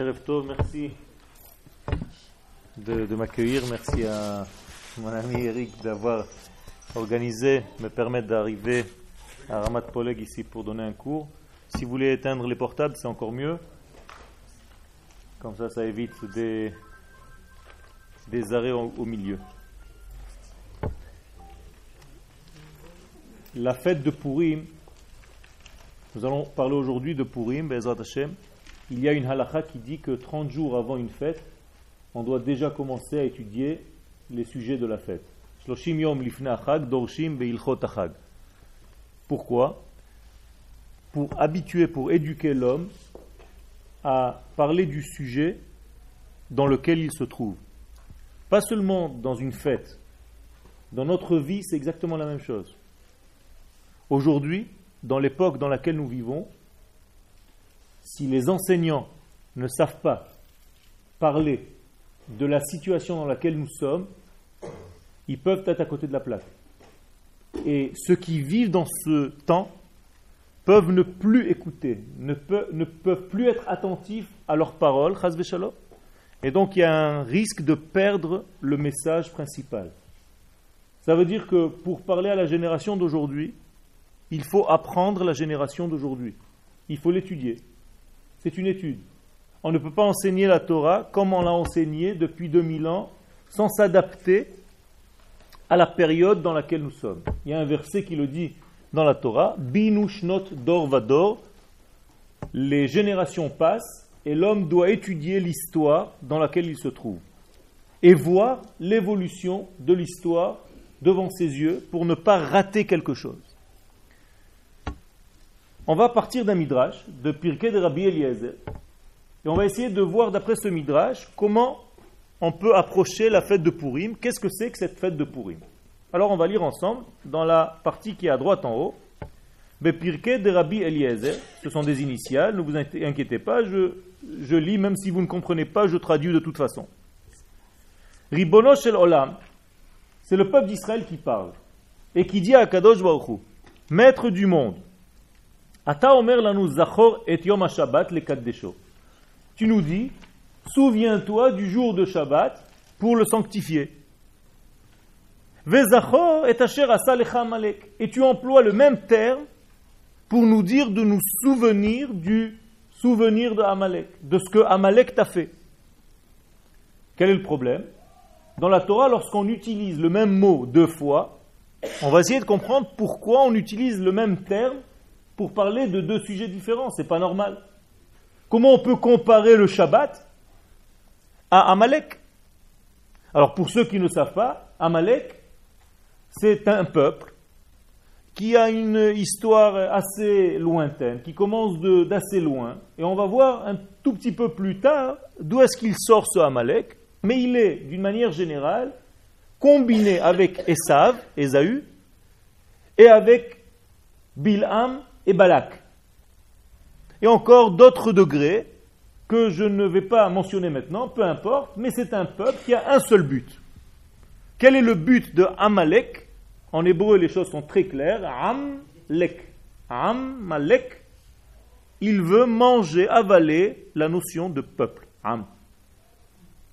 Merci de, m'accueillir. Merci à mon ami Eric d'avoir organisé, me permettre d'arriver à Ramat Poleg ici pour donner un cours. Si vous voulez éteindre les portables, c'est encore mieux. Comme ça, ça évite des, des arrêts au, au milieu. La fête de Purim, nous allons parler aujourd'hui de Purim, Bezrat Hashem. Il y a une halakha qui dit que 30 jours avant une fête, on doit déjà commencer à étudier les sujets de la fête. Pourquoi? Pour habituer, pour éduquer l'homme à parler du sujet dans lequel il se trouve. Pas seulement dans une fête. Dans notre vie, c'est exactement la même chose. Aujourd'hui, dans l'époque dans laquelle nous vivons, si les enseignants ne savent pas parler de la situation dans laquelle nous sommes, ils peuvent être à côté de la plaque. Et ceux qui vivent dans ce temps peuvent ne plus écouter, ne, peuvent, plus être attentifs à leurs paroles, et donc il y a un risque de perdre le message principal. Ça veut dire que pour parler à la génération d'aujourd'hui, il faut apprendre la génération d'aujourd'hui. Il faut l'étudier. C'est une étude. On ne peut pas enseigner la Torah comme on l'a enseigné depuis 2000 ans sans s'adapter à la période dans laquelle nous sommes. Il y a un verset qui le dit dans la Torah Binushnot dor vador. Les générations passent et l'homme doit étudier l'histoire dans laquelle il se trouve et voir l'évolution de l'histoire devant ses yeux pour ne pas rater quelque chose. On va partir d'un midrash de Pirkei de Rabbi Eliezer et on va essayer de voir d'après ce midrash comment on peut approcher la fête de Purim. Qu'est-ce que c'est que cette fête de Purim? Alors on va lire ensemble dans la partie qui est à droite en haut. Bepirke de Rabbi Eliezer, ce sont des initiales, ne vous inquiétez pas, je, je lis, même si vous ne comprenez pas, je traduis de toute façon. Ribono shel Olam, c'est le peuple d'Israël qui parle et qui dit à Kadosh Baruch maître du monde, Tu nous dis, souviens-toi du jour de Shabbat pour le sanctifier. Et. Et tu emploies le même terme pour nous dire de nous souvenir du souvenir de Amalek, de ce que Amalek t'a fait. Quel est le problème? Dans la Torah, lorsqu'on utilise le même mot deux fois, on va essayer de comprendre pourquoi on utilise le même terme pour parler de deux sujets différents. C'est pas normal. Comment on peut comparer le Shabbat à Amalek? Alors pour ceux qui ne savent pas, Amalek, c'est un peuple qui a une histoire assez lointaine, qui commence d'assez loin, et on va voir un tout petit peu plus tard d'où est-ce qu'il sort ce Amalek, mais il est, d'une manière générale, combiné avec Esav, Esaü, et avec Bilham et Balak. Et encore d'autres degrés que je ne vais pas mentionner maintenant, peu importe, mais c'est un peuple qui a un seul but. Quel est le but de Amalek? En hébreu, les choses sont très claires. Amlek. Amalek, il veut manger, avaler la notion de peuple. Am.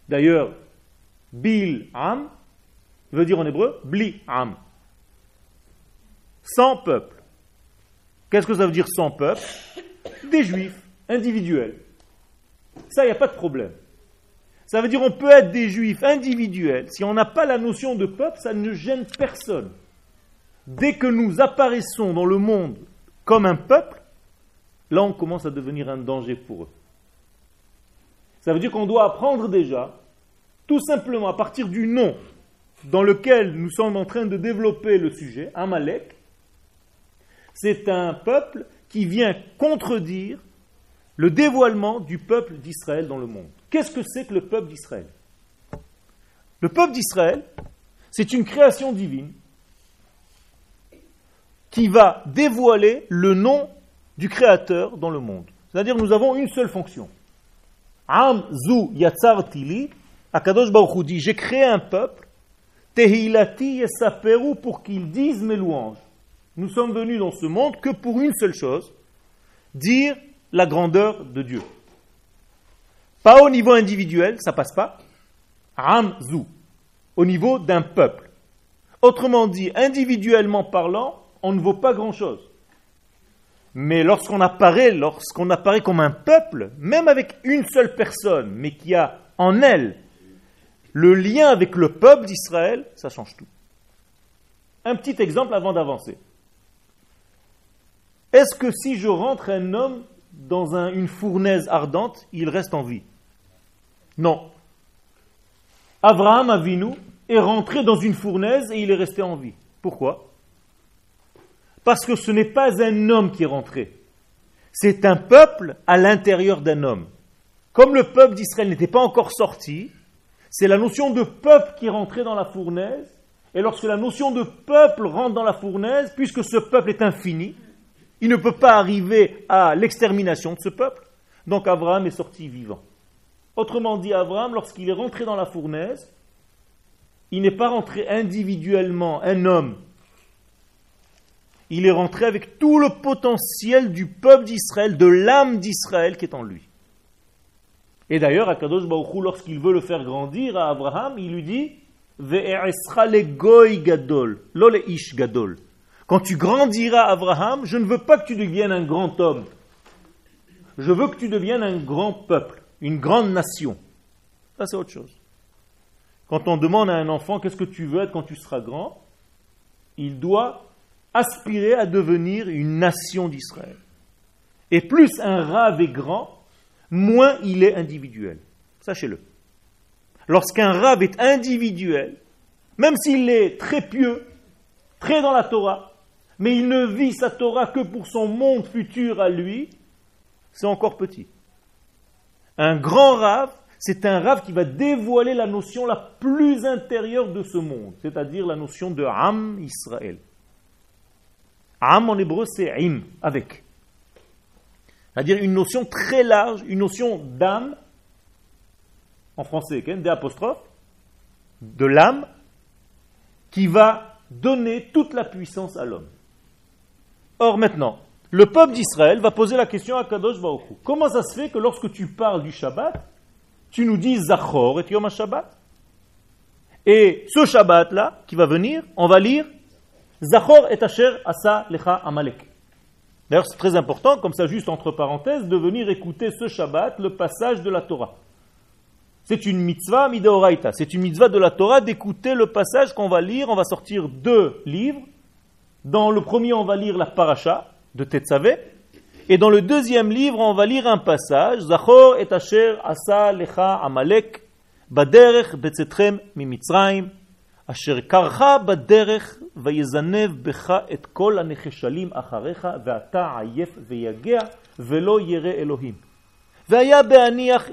D'ailleurs, Bil Am veut dire en hébreu Bli Am. Sans peuple. Qu'est-ce que ça veut dire sans peuple Des juifs, individuels. Ça, il n'y a pas de problème. Ça veut dire on peut être des juifs individuels. Si on n'a pas la notion de peuple, ça ne gêne personne. Dès que nous apparaissons dans le monde comme un peuple, là on commence à devenir un danger pour eux. Ça veut dire qu'on doit apprendre déjà, tout simplement à partir du nom dans lequel nous sommes en train de développer le sujet, Amalek, c'est un peuple qui vient contredire le dévoilement du peuple d'Israël dans le monde. Qu'est-ce que c'est que le peuple d'Israël? Le peuple d'Israël, c'est une création divine qui va dévoiler le nom du Créateur dans le monde. C'est-à-dire nous avons une seule fonction. Am zu yatzar tili, Akadosh Baruch dit, j'ai créé un peuple, tehilati yesaperu, pour qu'ils disent mes louanges. Nous sommes venus dans ce monde que pour une seule chose, dire la grandeur de Dieu. Pas au niveau individuel, ça passe pas. Amzu, au niveau d'un peuple. Autrement dit, individuellement parlant, on ne vaut pas grand-chose. Mais lorsqu'on apparaît, lorsqu'on apparaît comme un peuple, même avec une seule personne, mais qui a en elle le lien avec le peuple d'Israël, ça change tout. Un petit exemple avant d'avancer. Est-ce que si je rentre un homme dans une fournaise ardente, il reste en vie? Non. Abraham Avinu est rentré dans une fournaise et il est resté en vie. Pourquoi? Parce que ce n'est pas un homme qui est rentré. C'est un peuple à l'intérieur d'un homme. Comme le peuple d'Israël n'était pas encore sorti, c'est la notion de peuple qui est rentré dans la fournaise. Et lorsque la notion de peuple rentre dans la fournaise, puisque ce peuple est infini, il ne peut pas arriver à l'extermination de ce peuple. Donc Abraham est sorti vivant. Autrement dit, Abraham, lorsqu'il est rentré dans la fournaise, il n'est pas rentré individuellement, un homme. Il est rentré avec tout le potentiel du peuple d'Israël, de l'âme d'Israël qui est en lui. Et d'ailleurs, Akadosh Baruch lorsqu'il veut le faire grandir à Abraham, il lui dit gadol, ish gadol. Quand tu grandiras, Abraham, je ne veux pas que tu deviennes un grand homme. Je veux que tu deviennes un grand peuple, une grande nation. Ça, c'est autre chose. Quand on demande à un enfant qu'est-ce que tu veux être quand tu seras grand, il doit aspirer à devenir une nation d'Israël. Et plus un rave est grand, moins il est individuel. Sachez-le. Lorsqu'un rave est individuel, même s'il est très pieux, très dans la Torah, mais il ne vit sa Torah que pour son monde futur à lui, c'est encore petit. Un grand rave, c'est un rave qui va dévoiler la notion la plus intérieure de ce monde, c'est-à-dire la notion de Am Israël. Am en hébreu, c'est Im, avec. C'est-à-dire une notion très large, une notion d'âme, en français, des apostrophes, de l'âme, qui va donner toute la puissance à l'homme. Or maintenant, le peuple d'Israël va poser la question à Kadosh Baruch Comment ça se fait que lorsque tu parles du Shabbat, tu nous dis Zachor et Yom Shabbat Et ce Shabbat-là, qui va venir, on va lire Zachor et Asher Asa Lecha Amalek. D'ailleurs, c'est très important, comme ça, juste entre parenthèses, de venir écouter ce Shabbat, le passage de la Torah. C'est une mitzvah midaoraita, c'est une mitzvah de la Torah d'écouter le passage qu'on va lire. On va sortir deux livres dans le premier, on va lire la paracha de Tetzavé. Et dans le deuxième livre, on va lire un passage. Zachor et Asher Asa Lecha Amalek Baderech Betzetrem Mimitzraim Asher Karcha Baderech Vayezanev Becha et Kol Anecheshalim Acharecha Veata Ayef Veyagea Velo Yere Elohim. Vaya Beaniach.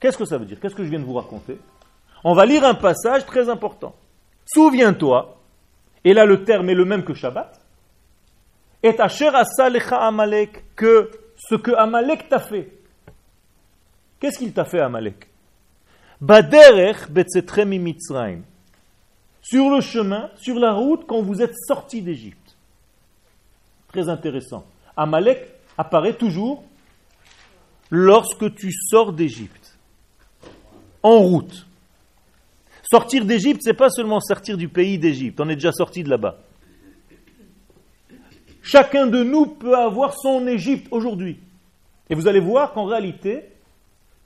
Qu'est-ce que ça veut dire? Qu'est-ce que je viens de vous raconter? On va lire un passage très important. Souviens-toi et là, le terme est le même que Shabbat. Et Asher Asalecha Amalek, que ce que Amalek t'a fait. Qu'est-ce qu'il t'a fait, Amalek? Baderech Mitzrayim. Sur le chemin, sur la route, quand vous êtes sorti d'Égypte. Très intéressant. Amalek apparaît toujours lorsque tu sors d'Égypte. En route. Sortir d'Égypte, c'est pas seulement sortir du pays d'Égypte, on est déjà sorti de là-bas. Chacun de nous peut avoir son Égypte aujourd'hui. Et vous allez voir qu'en réalité,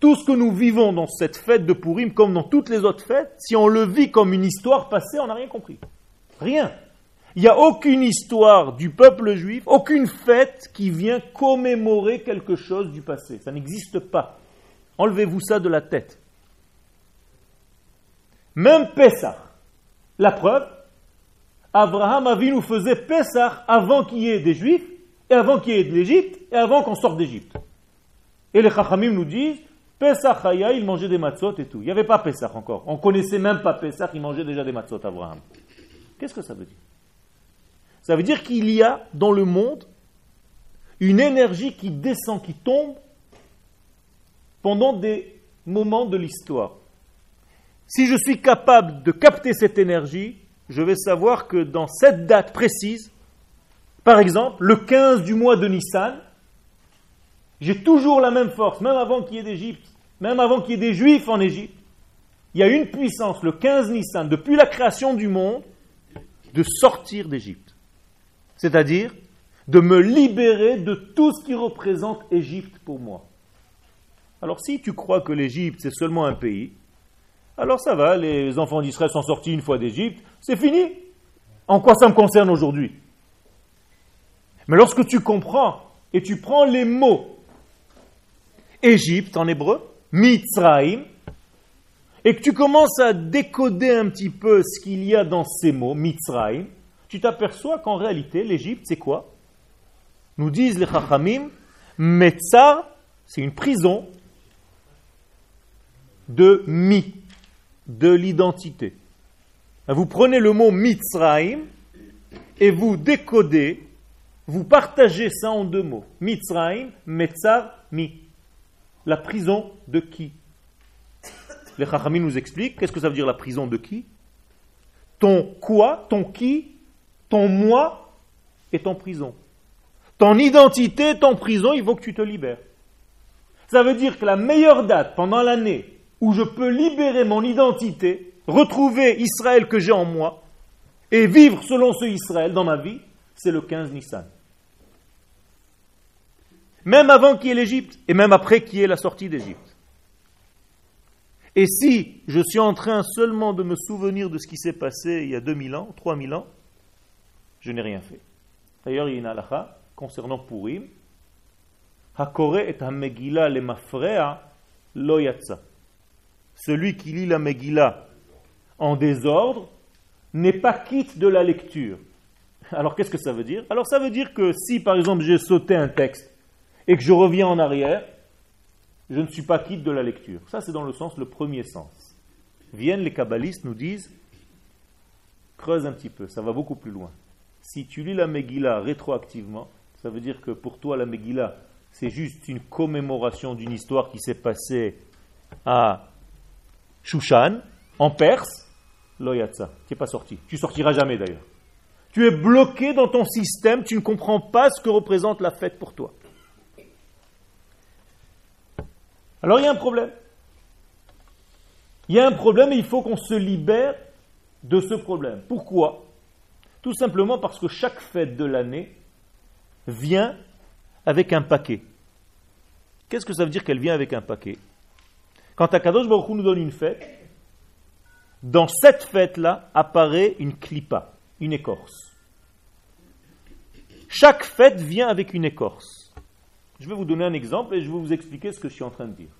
tout ce que nous vivons dans cette fête de Purim, comme dans toutes les autres fêtes, si on le vit comme une histoire passée, on n'a rien compris. Rien. Il n'y a aucune histoire du peuple juif, aucune fête qui vient commémorer quelque chose du passé. Ça n'existe pas. Enlevez-vous ça de la tête. Même Pessah. La preuve, Abraham Avinu faisait Pessah avant qu'il y ait des Juifs, et avant qu'il y ait de l'Égypte, et avant qu'on sorte d'Égypte. Et les Chachamim nous disent, Pessah Chaya, il mangeait des matzot et tout. Il n'y avait pas Pessah encore. On connaissait même pas Pessah, il mangeait déjà des matzot, Abraham. Qu'est-ce que ça veut dire? Ça veut dire qu'il y a dans le monde une énergie qui descend, qui tombe pendant des moments de l'histoire. Si je suis capable de capter cette énergie, je vais savoir que dans cette date précise, par exemple, le 15 du mois de Nissan, J'ai toujours la même force, même avant qu'il y ait d'Égypte, même avant qu'il y ait des Juifs en Égypte. Il y a une puissance, le 15 Nissan, depuis la création du monde, de sortir d'Égypte. C'est-à-dire de me libérer de tout ce qui représente Égypte pour moi. Alors si tu crois que l'Égypte c'est seulement un pays, alors ça va, les enfants d'Israël sont sortis une fois d'Égypte, c'est fini. En quoi ça me concerne aujourd'hui? Mais lorsque tu comprends et tu prends les mots Égypte en hébreu, Mitzraïm, et que tu commences à décoder un petit peu ce qu'il y a dans ces mots, Mitzraïm, tu t'aperçois qu'en réalité, l'Égypte, c'est quoi? Nous disent les Chachamim, Metzar, c'est une prison de mi, de l'identité. Vous prenez le mot Mitzraïm et vous décodez, vous partagez ça en deux mots. Mitzraïm, Metzar, mi. La prison de qui? Les Chachamim nous expliquent qu'est-ce que ça veut dire la prison de qui? Ton quoi, ton qui, ton moi est en prison. Ton identité est en prison, il faut que tu te libères. Ça veut dire que la meilleure date pendant l'année où je peux libérer mon identité, retrouver Israël que j'ai en moi, et vivre selon ce Israël dans ma vie, c'est le 15 Nissan. Même avant qu'il y ait l'Égypte, et même après qu'il y ait la sortie d'Égypte. Et si je suis en train seulement de me souvenir de ce qui s'est passé il y a 2000 ans, 3000 ans, je n'ai rien fait. D'ailleurs, il y a une halakha concernant Purim. Hakore et ha-megillah le mafrea lo yatsa celui qui lit la Megillah en désordre n'est pas quitte de la lecture. Alors qu'est-ce que ça veut dire? Alors ça veut dire que si par exemple j'ai sauté un texte et que je reviens en arrière, je ne suis pas quitte de la lecture. Ça c'est dans le sens, le premier sens. Viennent les kabbalistes, nous disent, creuse un petit peu, ça va beaucoup plus loin. Si tu lis la Megillah rétroactivement, ça veut dire que pour toi la Megillah, c'est juste une commémoration d'une histoire qui s'est passée à Shushan, en Perse, Loyatsa, tu n'es pas sorti. Tu sortiras jamais d'ailleurs. Tu es bloqué dans ton système, tu ne comprends pas ce que représente la fête pour toi. Alors il y a un problème. Il y a un problème et il faut qu'on se libère de ce problème. Pourquoi? Tout simplement parce que chaque fête de l'année vient avec un paquet. Qu'est-ce que ça veut dire qu'elle vient avec un paquet? Quand Akadosh Baruch Hu nous donne une fête, dans cette fête-là apparaît une clipa, une écorce. Chaque fête vient avec une écorce. Je vais vous donner un exemple et je vais vous expliquer ce que je suis en train de dire.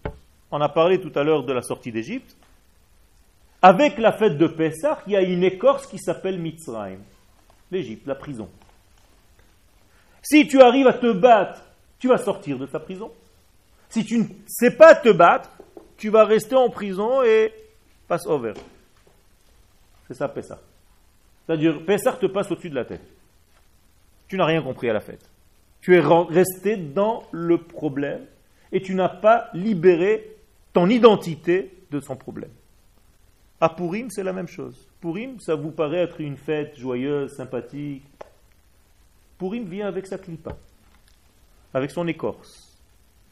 On a parlé tout à l'heure de la sortie d'Égypte. Avec la fête de Pessah, il y a une écorce qui s'appelle Mitzrayim, l'Égypte, la prison. Si tu arrives à te battre, tu vas sortir de ta prison. Si tu ne sais pas te battre, tu vas rester en prison et passe over. C'est ça, Pessah. C'est-à-dire, Pessah te passe au-dessus de la tête. Tu n'as rien compris à la fête. Tu es resté dans le problème et tu n'as pas libéré ton identité de son problème. À Purim, c'est la même chose. Purim, ça vous paraît être une fête joyeuse, sympathique. Purim vient avec sa clipa, avec son écorce.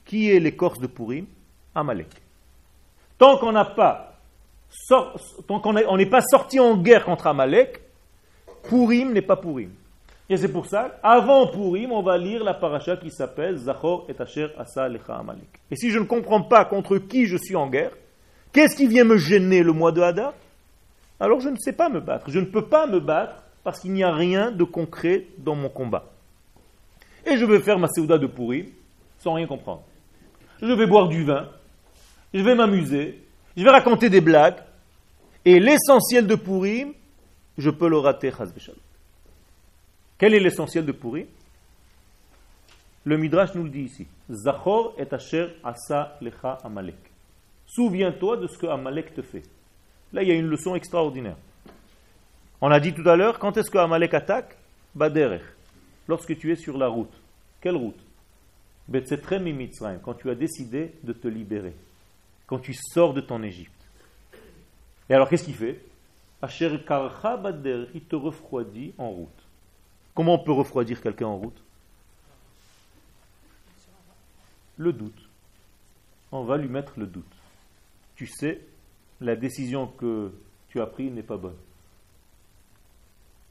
Qui est l'écorce de Purim? Amalek. Tant qu'on n'est pas sorti en guerre contre Amalek, Purim n'est pas Purim. Et c'est pour ça, avant Purim, on va lire la paracha qui s'appelle Zachor et Asher Asa Lecha Amalek. Et si je ne comprends pas contre qui je suis en guerre, qu'est-ce qui vient me gêner le mois de Hadar? Alors je ne sais pas me battre. Je ne peux pas me battre parce qu'il n'y a rien de concret dans mon combat. Et je vais faire ma Séouda de Purim sans rien comprendre. Je vais boire du vin, je vais m'amuser, je vais raconter des blagues, et l'essentiel de Purim, je peux le rater, Quel est l'essentiel de Purim? Le Midrash nous le dit ici. Zachor et asher asa lecha amalek. Souviens-toi de ce que Amalek te fait. Là, il y a une leçon extraordinaire. On a dit tout à l'heure, quand est-ce que Amalek attaque? Baderech. Lorsque tu es sur la route. Quelle route? Quand tu as décidé de te libérer quand tu sors de ton Égypte. Et alors qu'est-ce qu'il fait Il te refroidit en route. Comment on peut refroidir quelqu'un en route? Le doute. On va lui mettre le doute. Tu sais, la décision que tu as prise n'est pas bonne.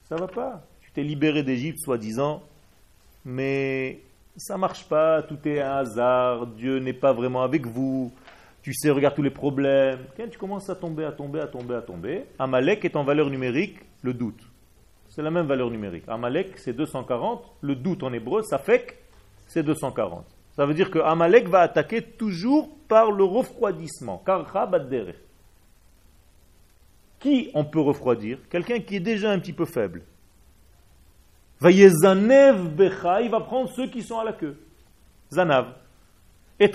Ça va pas. Tu t'es libéré d'Égypte, soi-disant, mais ça marche pas, tout est un hasard, Dieu n'est pas vraiment avec vous, tu sais, regarde tous les problèmes. tu commences à tomber, à tomber, à tomber, à tomber. Amalek est en valeur numérique le doute. C'est la même valeur numérique. Amalek, c'est 240. Le doute en hébreu, ça fait c'est 240. Ça veut dire que Amalek va attaquer toujours par le refroidissement. Qui on peut refroidir? Quelqu'un qui est déjà un petit peu faible. Becha, il va prendre ceux qui sont à la queue. Zanav. Et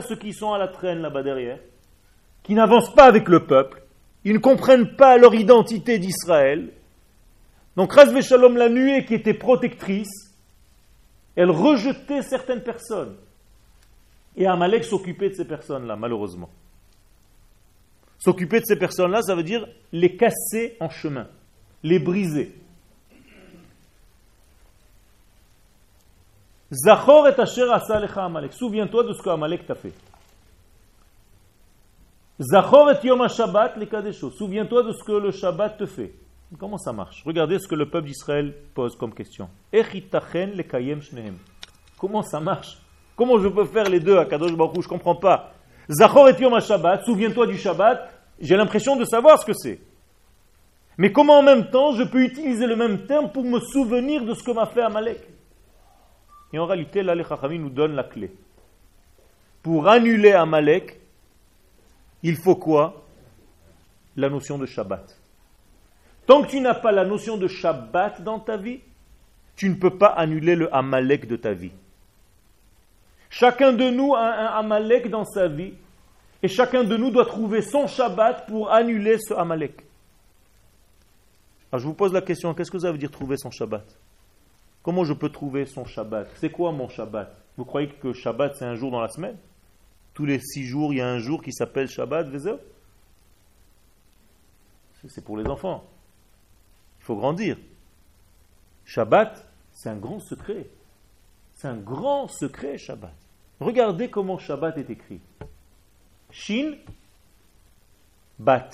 ceux qui sont à la traîne là-bas derrière, qui n'avancent pas avec le peuple, ils ne comprennent pas leur identité d'Israël. Donc, Razve Shalom, la nuée qui était protectrice, elle rejetait certaines personnes. Et Amalek s'occupait de ces personnes-là, malheureusement. S'occuper de ces personnes-là, ça veut dire les casser en chemin, les briser. Zachor et asher Amalek. Souviens-toi de ce que Amalek t'a fait. Zachor et Shabbat les Souviens-toi de ce que le Shabbat te fait. Comment ça marche? Regardez ce que le peuple d'Israël pose comme question. Comment ça marche? Comment je peux faire les deux à Kadosh Baruch Je ne comprends pas. Zachor et yom Shabbat, souviens-toi du Shabbat, j'ai l'impression de savoir ce que c'est. Mais comment en même temps je peux utiliser le même terme pour me souvenir de ce que m'a fait Amalek? Et en réalité, là, les nous donne la clé. Pour annuler Amalek, il faut quoi? La notion de Shabbat. Tant que tu n'as pas la notion de Shabbat dans ta vie, tu ne peux pas annuler le Amalek de ta vie. Chacun de nous a un Amalek dans sa vie, et chacun de nous doit trouver son Shabbat pour annuler ce Amalek. Alors je vous pose la question, qu'est-ce que ça veut dire trouver son Shabbat? Comment je peux trouver son Shabbat? C'est quoi mon Shabbat? Vous croyez que Shabbat c'est un jour dans la semaine? Tous les six jours, il y a un jour qui s'appelle Shabbat, C'est pour les enfants. Il faut grandir. Shabbat, c'est un grand secret. C'est un grand secret, Shabbat. Regardez comment Shabbat est écrit. Shin, Bat.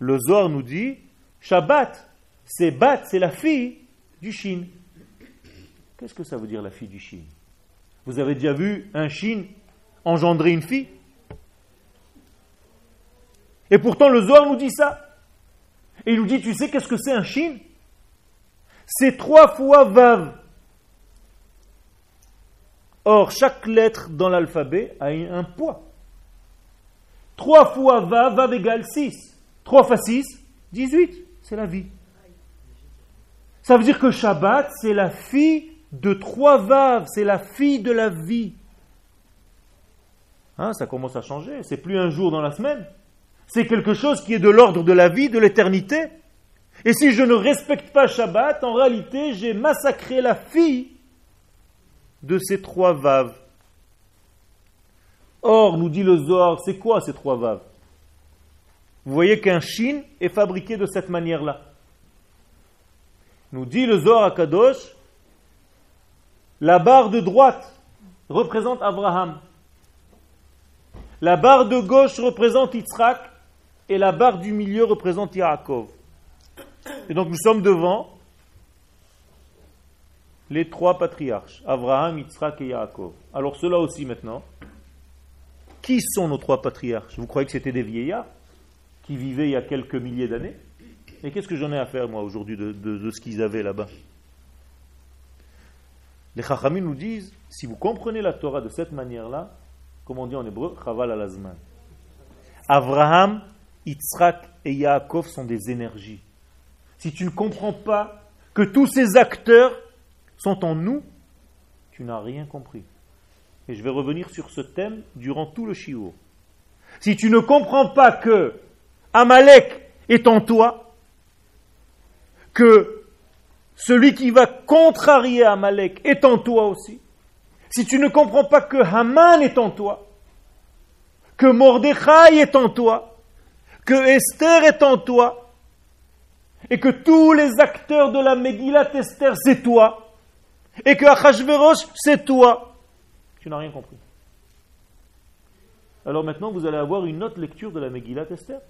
Le Zohar nous dit, Shabbat, c'est Bat, c'est la fille du Shin. Qu'est-ce que ça veut dire la fille du Chine? Vous avez déjà vu un Chine engendrer une fille? Et pourtant le Zohar nous dit ça. Et il nous dit, tu sais qu'est-ce que c'est un Chine? C'est trois fois Vav. Or, chaque lettre dans l'alphabet a un poids. Trois fois Vav, Vav égale 6. 3 fois 6, 18. C'est la vie. Ça veut dire que Shabbat, c'est la fille de trois vaves, c'est la fille de la vie. Hein, ça commence à changer, c'est plus un jour dans la semaine, c'est quelque chose qui est de l'ordre de la vie, de l'éternité. Et si je ne respecte pas Shabbat, en réalité, j'ai massacré la fille de ces trois vaves. Or, nous dit le Zohar, c'est quoi ces trois vaves? Vous voyez qu'un chine est fabriqué de cette manière-là. Nous dit le Zohar à Kadosh, la barre de droite représente Abraham. La barre de gauche représente Yitzhak et la barre du milieu représente Yaakov. Et donc nous sommes devant les trois patriarches, Abraham, Yitzhak et Yaakov. Alors cela aussi maintenant, qui sont nos trois patriarches? Vous croyez que c'était des vieillards qui vivaient il y a quelques milliers d'années? Et qu'est-ce que j'en ai à faire moi aujourd'hui de ce qu'ils avaient là-bas? Les Chachamim nous disent, si vous comprenez la Torah de cette manière-là, comme on dit en hébreu, Chaval al-Azman. Abraham, Yitzhak et Yaakov sont des énergies. Si tu ne comprends pas que tous ces acteurs sont en nous, tu n'as rien compris. Et je vais revenir sur ce thème durant tout le shiur. Si tu ne comprends pas que Amalek est en toi, que celui qui va contrarier Amalek est en toi aussi. Si tu ne comprends pas que Haman est en toi, que Mordechai est en toi, que Esther est en toi, et que tous les acteurs de la Megillat Esther c'est toi, et que Achashverosh c'est toi, tu n'as rien compris. Alors maintenant, vous allez avoir une autre lecture de la Megillat Esther.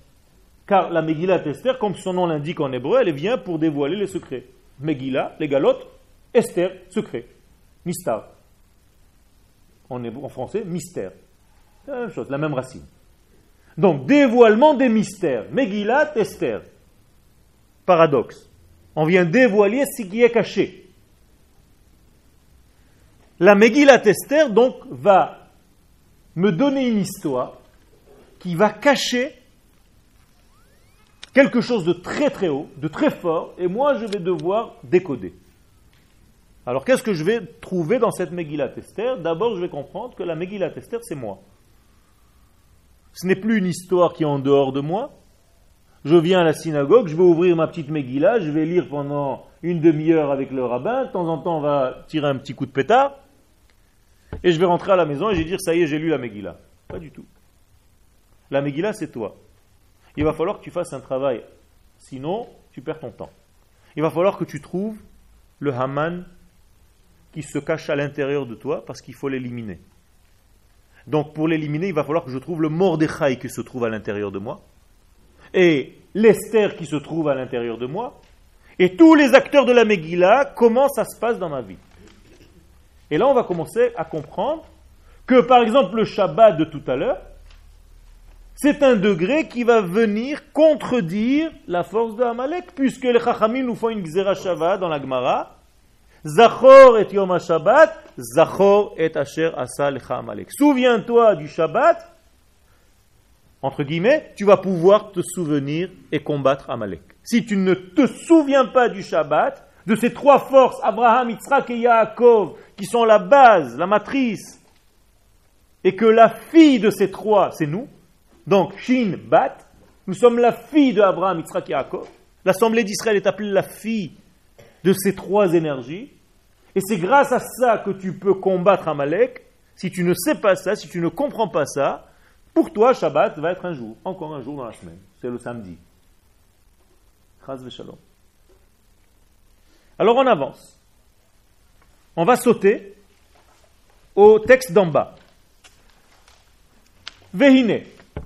Car la Megillat Esther, comme son nom l'indique en hébreu, elle vient pour dévoiler les secrets. Megillah, les galotes, Esther, secret. Mistar. En, en français, mystère. C'est la même chose, la même racine. Donc, dévoilement des mystères. Megillat Esther. Paradoxe. On vient dévoiler ce qui est caché. La Megillat Esther, donc, va me donner une histoire qui va cacher quelque chose de très très haut, de très fort, et moi je vais devoir décoder. Alors qu'est-ce que je vais trouver dans cette Megillat Esther? D'abord je vais comprendre que la Megillat Esther c'est moi. Ce n'est plus une histoire qui est en dehors de moi. Je viens à la synagogue, je vais ouvrir ma petite Megillah, je vais lire pendant une demi-heure avec le rabbin, de temps en temps on va tirer un petit coup de pétard, et je vais rentrer à la maison et je vais dire ça y est, j'ai lu la Megillah. Pas du tout. La Megillah c'est toi. Il va falloir que tu fasses un travail, sinon tu perds ton temps. Il va falloir que tu trouves le Haman qui se cache à l'intérieur de toi parce qu'il faut l'éliminer. Donc pour l'éliminer, il va falloir que je trouve le Mordechai qui se trouve à l'intérieur de moi, et l'Esther qui se trouve à l'intérieur de moi, et tous les acteurs de la Megillah, comment ça se passe dans ma vie. Et là, on va commencer à comprendre que, par exemple, le Shabbat de tout à l'heure, c'est un degré qui va venir contredire la force de Amalek, puisque les Chachamim nous font une Gzera dans la Gemara, Zachor et Yom Shabbat, Zachor et Asher Asa Amalek. Souviens-toi du Shabbat, entre guillemets, tu vas pouvoir te souvenir et combattre Amalek. Si tu ne te souviens pas du Shabbat, de ces trois forces, Abraham, Yitzhak et Yaakov, qui sont la base, la matrice, et que la fille de ces trois, c'est nous, donc Shin Bat, nous sommes la fille de Abraham, Yitzhak Yaakov. L'assemblée d'Israël est appelée la fille de ces trois énergies. Et c'est grâce à ça que tu peux combattre Amalek. Si tu ne sais pas ça, si tu ne comprends pas ça, pour toi, Shabbat va être un jour, encore un jour dans la semaine. C'est le samedi. Alors on avance. On va sauter au texte d'en bas. Vehine.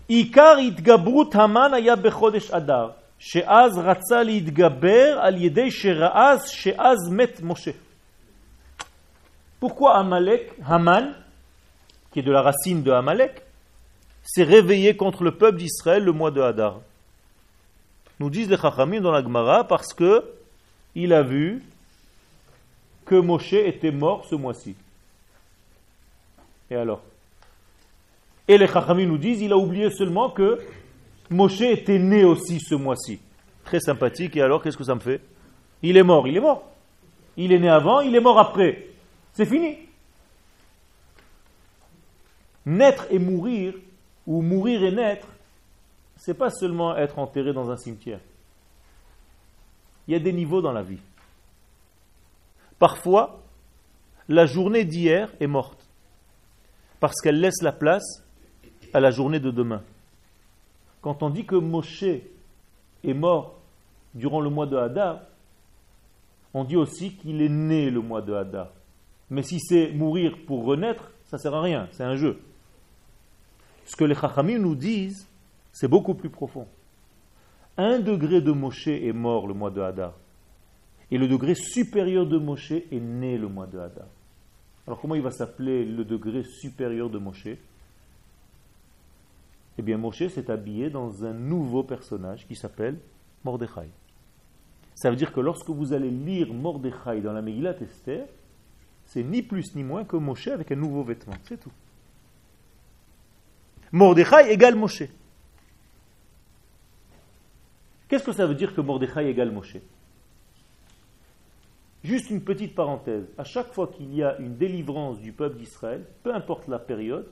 Ikar itgabrut Haman aya bechodesh adar. שאז רצה להתגבר על ידי שראה שאז מת משה. Pourquoi Amalek, Haman, qui est de la racine de Amalek, s'est réveillé contre le peuple d'Israël le mois de Hadar Nous disent les Chachamim dans la Gemara parce que il a vu que Moshe était mort ce mois-ci. Et alors Et les Chachamim nous disent il a oublié seulement que Moshe était né aussi ce mois-ci. Très sympathique. Et alors, qu'est-ce que ça me fait? Il est mort, il est mort. Il est né avant, il est mort après. C'est fini. Naître et mourir, ou mourir et naître, c'est pas seulement être enterré dans un cimetière. Il y a des niveaux dans la vie. Parfois, la journée d'hier est morte parce qu'elle laisse la place à la journée de demain. Quand on dit que Moshe est mort durant le mois de Hadar, on dit aussi qu'il est né le mois de Hadar. Mais si c'est mourir pour renaître, ça ne sert à rien, c'est un jeu. Ce que les Chachamim nous disent, c'est beaucoup plus profond. Un degré de Moshe est mort le mois de Hadar. Et le degré supérieur de Moshe est né le mois de Hadar. Alors comment il va s'appeler le degré supérieur de Moshe? Eh bien Moshe s'est habillé dans un nouveau personnage qui s'appelle Mordechai. Ça veut dire que lorsque vous allez lire Mordechai dans la Megillat Esther, c'est ni plus ni moins que Moshe avec un nouveau vêtement, c'est tout. Mordechai égale Moshe. Qu'est-ce que ça veut dire que Mordechai égale Moshe? Juste une petite parenthèse. À chaque fois qu'il y a une délivrance du peuple d'Israël, peu importe la période,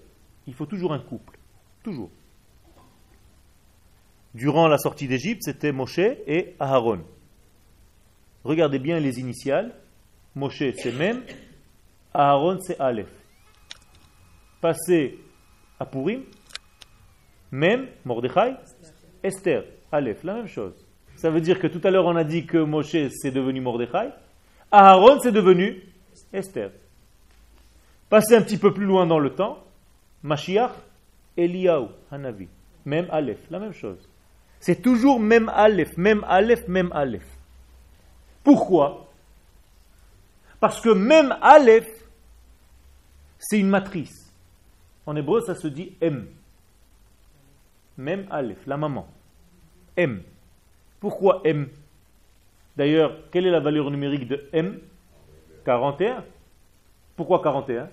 il faut toujours un couple. Toujours durant la sortie d'Égypte, c'était Moshe et Aaron. Regardez bien les initiales. Moshe, c'est Mem. Aaron, c'est Aleph. Passé à Purim. Mem, Mordechai. Esther, Aleph. La même chose. Ça veut dire que tout à l'heure, on a dit que Moshe, c'est devenu Mordechai. Aaron, c'est devenu Esther. Passez un petit peu plus loin dans le temps, Mashiach, Eliyahu, Hanavi. Même Aleph, la même chose. C'est toujours même Aleph, même Aleph, même Aleph. Pourquoi? Parce que même Aleph, c'est une matrice. En hébreu, ça se dit M. Même Aleph, la maman. M. Pourquoi M? D'ailleurs, quelle est la valeur numérique de M? 41. Pourquoi 41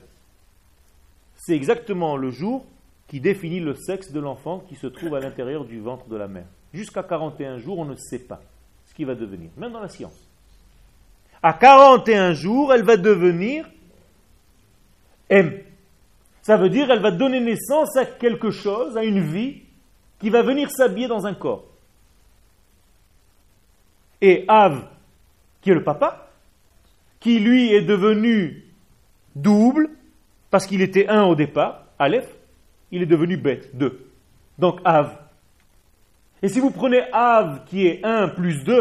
C'est exactement le jour qui définit le sexe de l'enfant qui se trouve à l'intérieur du ventre de la mère. Jusqu'à 41 jours, on ne sait pas ce qui va devenir, même dans la science. À 41 jours, elle va devenir M. Ça veut dire qu'elle va donner naissance à quelque chose, à une vie, qui va venir s'habiller dans un corps. Et Av, qui est le papa, qui lui est devenu double, parce qu'il était un au départ, Aleph, il est devenu bête, deux. Donc Av. Et si vous prenez Av qui est 1 plus 2,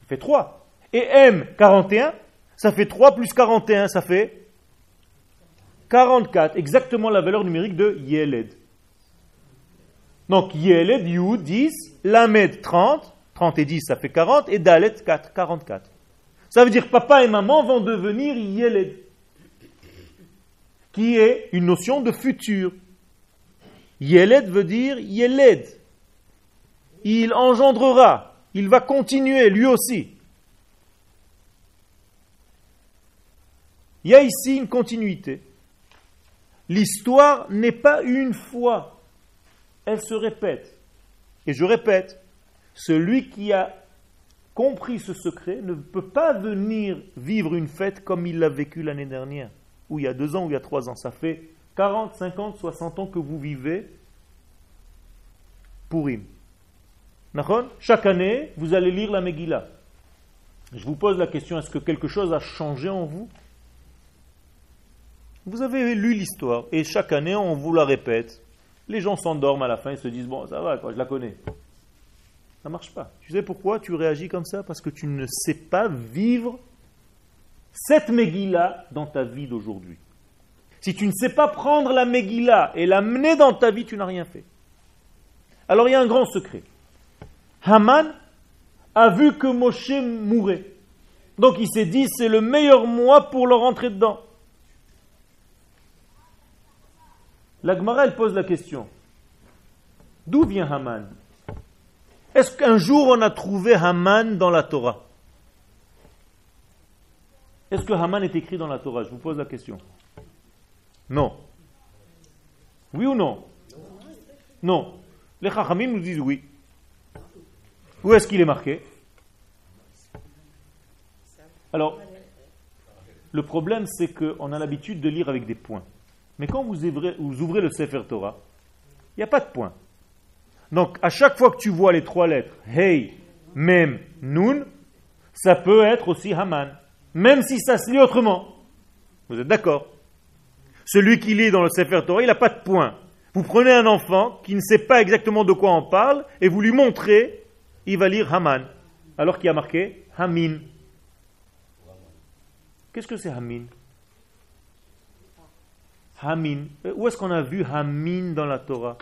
ça fait 3. Et M, 41, ça fait 3 plus 41, ça fait 44, exactement la valeur numérique de Yeled. Donc Yeled, Yud 10, Lamed 30, 30 et 10 ça fait 40, et Dalet 4, 44. Ça veut dire papa et maman vont devenir Yeled, qui est une notion de futur. Yeled veut dire Yeled. Il engendrera, il va continuer lui aussi. Il y a ici une continuité. L'histoire n'est pas une fois, elle se répète. Et je répète, celui qui a compris ce secret ne peut pas venir vivre une fête comme il l'a vécu l'année dernière, ou il y a deux ans, ou il y a trois ans. Ça fait 40, 50, 60 ans que vous vivez Purim. Chaque année, vous allez lire la Megillah. Je vous pose la question, est-ce que quelque chose a changé en vous? Vous avez lu l'histoire et chaque année, on vous la répète. Les gens s'endorment à la fin et se disent, bon, ça va, quoi, je la connais. Ça marche pas. Tu sais pourquoi tu réagis comme ça? Parce que tu ne sais pas vivre cette Megillah dans ta vie d'aujourd'hui. Si tu ne sais pas prendre la Megillah et l'amener dans ta vie, tu n'as rien fait. Alors il y a un grand secret. Haman a vu que Moshe mourait. Donc il s'est dit, c'est le meilleur mois pour le rentrer dedans. La Gemara, elle pose la question. D'où vient Haman? Est-ce qu'un jour on a trouvé Haman dans la Torah? Est-ce que Haman est écrit dans la Torah? Je vous pose la question. Non. Oui ou non? Non. Les Chachamim nous disent oui. Où est-ce qu'il est marqué? Alors, le problème c'est qu'on a l'habitude de lire avec des points. Mais quand vous ouvrez, le Sefer Torah, il n'y a pas de points. Donc, à chaque fois que tu vois les trois lettres, Hey, Mem, Nun, ça peut être aussi Haman. Même si ça se lit autrement. Vous êtes d'accord? Celui qui lit dans le Sefer Torah, il n'a pas de point. Vous prenez un enfant qui ne sait pas exactement de quoi on parle et vous lui montrez, il va lire Haman. Alors qu'il y a marqué Hamin. Qu'est-ce que c'est Hamin? Hamin. Où est-ce qu'on a vu Hamin dans la Torah?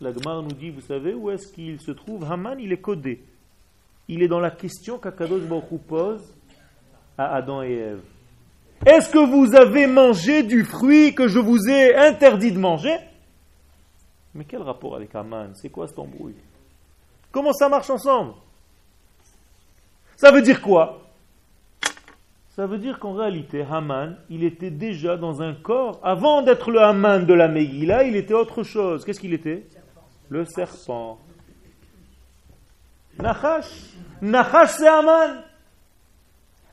La Gemara nous dit, vous savez où est-ce qu'il se trouve Haman, il est codé. Il est dans la question qu'Akadosh Baruch pose à Adam et Ève. Est-ce que vous avez mangé du fruit que je vous ai interdit de manger? Mais quel rapport avec Haman C'est quoi cet embrouille Comment ça marche ensemble? Ça veut dire quoi? Ça veut dire qu'en réalité, Haman, il était déjà dans un corps. Avant d'être le Haman de la Megillah, il était autre chose. Qu'est-ce qu'il était? Le serpent. Nachash. Nachash, c'est Haman.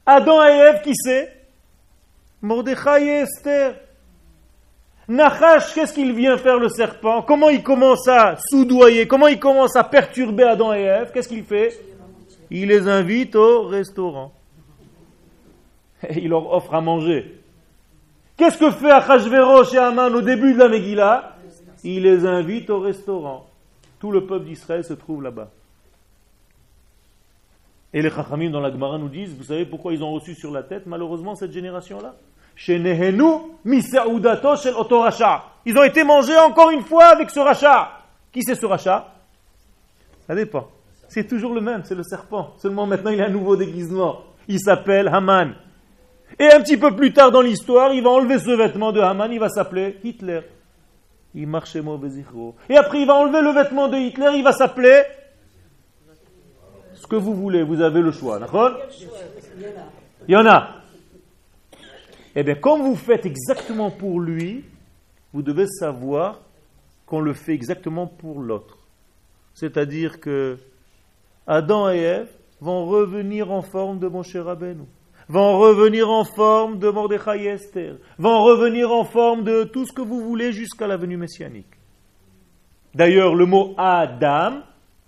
Adam et Ève, qui c'est? Mordechai et Esther. Nachash, qu'est-ce qu'il vient faire le serpent? Comment il commence à soudoyer? Comment il commence à perturber Adam et Ève? Qu'est-ce qu'il fait? Il les invite au restaurant et il leur offre à manger. Qu'est-ce que fait Achashverosh et Aman au début de la Megillah? Il les invite au restaurant. Tout le peuple d'Israël se trouve là-bas. Et les Chachamim dans la Gemara nous disent, vous savez pourquoi ils ont reçu sur la tête, malheureusement, cette génération-là? Ils ont été mangés encore une fois avec ce rachat. Qui c'est ce rachat? Ça dépend. C'est toujours le même, c'est le serpent. Seulement maintenant il a un nouveau déguisement. Il s'appelle Haman. Et un petit peu plus tard dans l'histoire, il va enlever ce vêtement de Haman, il va s'appeler Hitler. Il marchait Et après, il va enlever le vêtement de Hitler, il va s'appeler ce que vous voulez, vous avez le choix. Il y en a. Eh bien, comme vous faites exactement pour lui, vous devez savoir qu'on le fait exactement pour l'autre. C'est-à-dire que Adam et Ève vont revenir en forme de mon cher Rabbeinu, vont revenir en forme de Mordechai Esther, vont revenir en forme de tout ce que vous voulez jusqu'à la venue messianique. D'ailleurs, le mot Adam,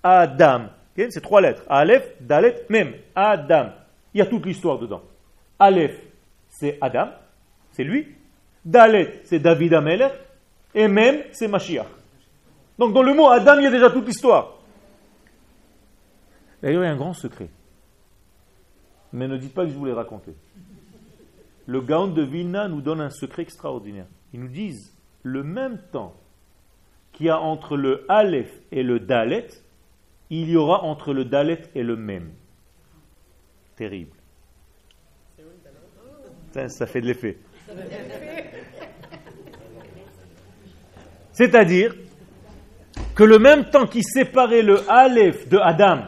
Adam, c'est trois lettres. Aleph, Dalet, Mem. Adam. Il y a toute l'histoire dedans. Aleph, c'est Adam, c'est lui. Dalet, c'est David Ameler. Et Mem, c'est Mashiach. Donc dans le mot Adam, il y a déjà toute l'histoire. D'ailleurs, il y a un grand secret. Mais ne dites pas que je vous l'ai raconté. Le Gaon de Vilna nous donne un secret extraordinaire. Ils nous disent le même temps qu'il y a entre le Aleph et le Dalet, il y aura entre le Dalet et le Mem. Terrible. Ça, ça fait de l'effet. C'est-à-dire que le même temps qui séparait le Aleph de Adam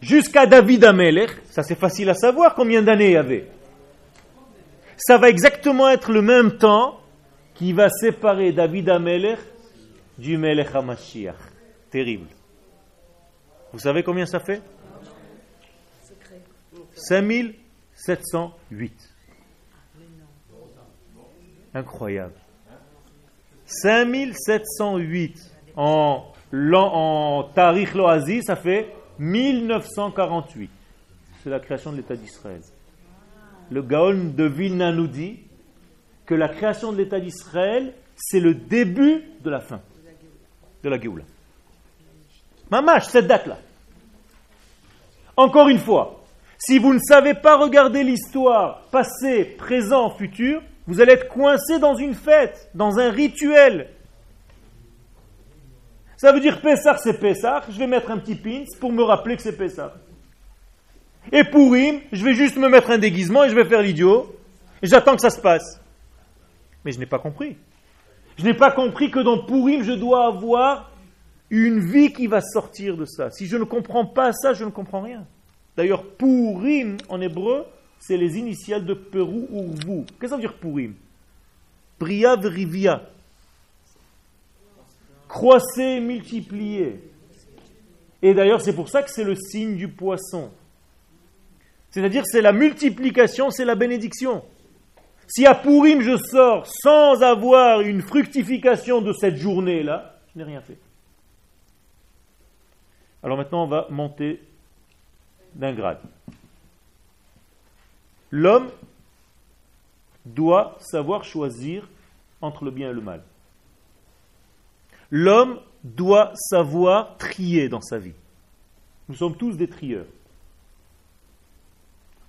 jusqu'à David Amelech, ça c'est facile à savoir combien d'années il y avait. Ça va exactement être le même temps qui va séparer David Amelech du Melech HaMashiach. Terrible. Vous savez combien ça fait? 5708. Incroyable. 5708 en, en Loazi, ça fait 1948. C'est la création de l'État d'Israël. Le Gaon de Vilna nous dit que la création de l'État d'Israël, c'est le début de la fin de la Géoula. Mamash, cette date-là. Encore une fois, si vous ne savez pas regarder l'histoire passé, présent, futur, vous allez être coincé dans une fête, dans un rituel ça veut dire Pessah, c'est Pessah. Je vais mettre un petit pins pour me rappeler que c'est Pessah. Et Pourim, je vais juste me mettre un déguisement et je vais faire l'idiot. Et j'attends que ça se passe. Mais je n'ai pas compris. Je n'ai pas compris que dans Pourim, je dois avoir une vie qui va sortir de ça. Si je ne comprends pas ça, je ne comprends rien. D'ailleurs, Pourim en hébreu, c'est les initiales de Perou Urvu. Qu'est-ce que ça veut dire Pourim Priya Rivia croissez, multipliez. Et d'ailleurs, c'est pour ça que c'est le signe du poisson. C'est-à-dire, c'est la multiplication, c'est la bénédiction. Si à Pourim je sors sans avoir une fructification de cette journée-là, je n'ai rien fait. Alors maintenant, on va monter d'un grade. L'homme doit savoir choisir entre le bien et le mal. L'homme doit savoir trier dans sa vie. Nous sommes tous des trieurs.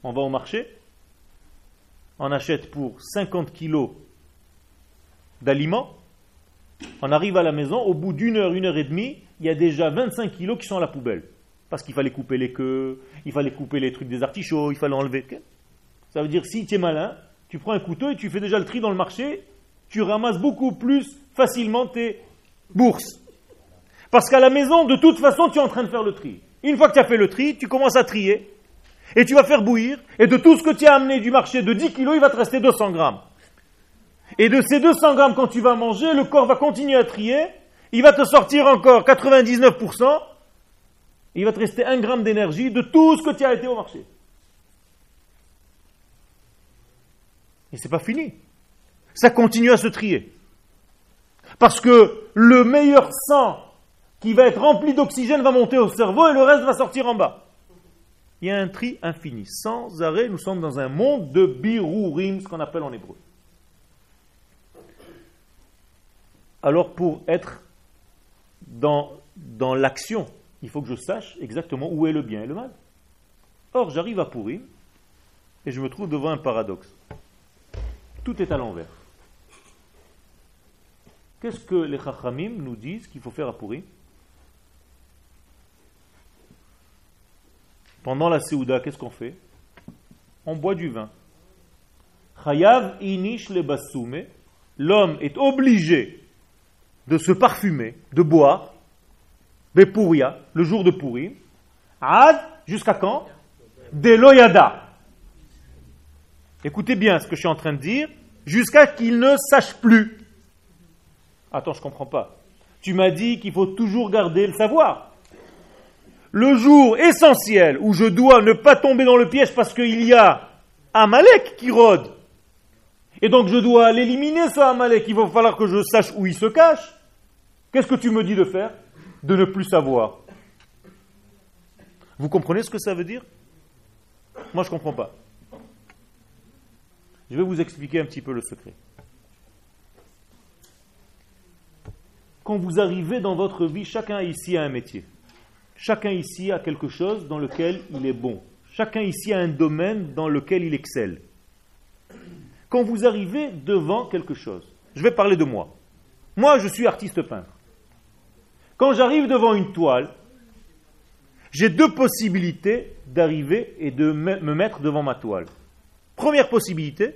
On va au marché, on achète pour 50 kilos d'aliments, on arrive à la maison, au bout d'une heure, une heure et demie, il y a déjà 25 kilos qui sont à la poubelle. Parce qu'il fallait couper les queues, il fallait couper les trucs des artichauts, il fallait enlever. Ça veut dire, si tu es malin, tu prends un couteau et tu fais déjà le tri dans le marché, tu ramasses beaucoup plus facilement tes bourse. Parce qu'à la maison, de toute façon, tu es en train de faire le tri. Une fois que tu as fait le tri, tu commences à trier. Et tu vas faire bouillir. Et de tout ce que tu as amené du marché de 10 kilos, il va te rester 200 grammes. Et de ces 200 grammes, quand tu vas manger, le corps va continuer à trier. Il va te sortir encore 99%. il va te rester 1 gramme d'énergie de tout ce que tu as été au marché. Et c'est pas fini. Ça continue à se trier. Parce que le meilleur sang qui va être rempli d'oxygène va monter au cerveau et le reste va sortir en bas. Il y a un tri infini. Sans arrêt, nous sommes dans un monde de birourim, ce qu'on appelle en hébreu. Alors pour être dans, dans l'action, il faut que je sache exactement où est le bien et le mal. Or, j'arrive à Pourim et je me trouve devant un paradoxe. Tout est à l'envers. Qu'est-ce que les Chachamim nous disent qu'il faut faire à Pourim Pendant la Séouda, qu'est-ce qu'on fait? On boit du vin. Chayav inish le basoume. L'homme est obligé de se parfumer, de boire, Bepouria, le jour de Pourim. Ad, jusqu'à quand? Deloyada. Écoutez bien ce que je suis en train de dire, jusqu'à qu'il ne sache plus. Attends, je ne comprends pas. Tu m'as dit qu'il faut toujours garder le savoir le jour essentiel où je dois ne pas tomber dans le piège parce qu'il y a Amalek qui rôde, et donc je dois l'éliminer ce Amalek, il va falloir que je sache où il se cache, qu'est-ce que tu me dis de faire? De ne plus savoir. Vous comprenez ce que ça veut dire? Moi je ne comprends pas. Je vais vous expliquer un petit peu le secret. Quand vous arrivez dans votre vie, chacun ici a un métier. Chacun ici a quelque chose dans lequel il est bon. Chacun ici a un domaine dans lequel il excelle. Quand vous arrivez devant quelque chose, je vais parler de moi. Moi, je suis artiste peintre. Quand j'arrive devant une toile, j'ai deux possibilités d'arriver et de me mettre devant ma toile. Première possibilité,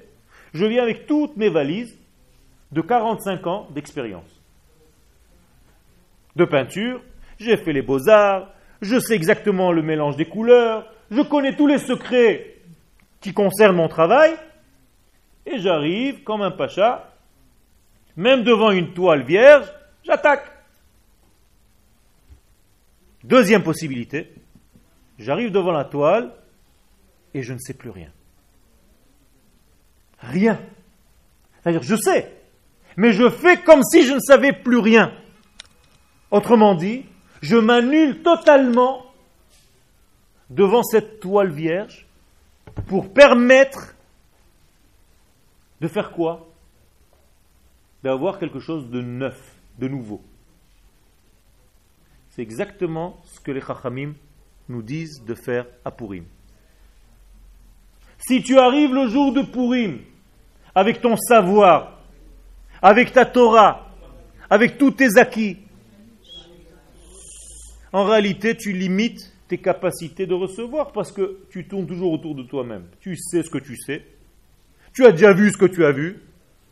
je viens avec toutes mes valises de 45 ans d'expérience. De peinture, j'ai fait les beaux-arts, je sais exactement le mélange des couleurs, je connais tous les secrets qui concernent mon travail, et j'arrive comme un pacha, même devant une toile vierge, j'attaque. Deuxième possibilité, j'arrive devant la toile et je ne sais plus rien. Rien. C'est-à-dire, je sais, mais je fais comme si je ne savais plus rien. Autrement dit, je m'annule totalement devant cette toile vierge pour permettre de faire quoi? D'avoir quelque chose de neuf, de nouveau. C'est exactement ce que les Chachamim nous disent de faire à Purim. Si tu arrives le jour de Purim avec ton savoir, avec ta Torah, avec tous tes acquis, en réalité, tu limites tes capacités de recevoir parce que tu tournes toujours autour de toi-même. Tu sais ce que tu sais. Tu as déjà vu ce que tu as vu.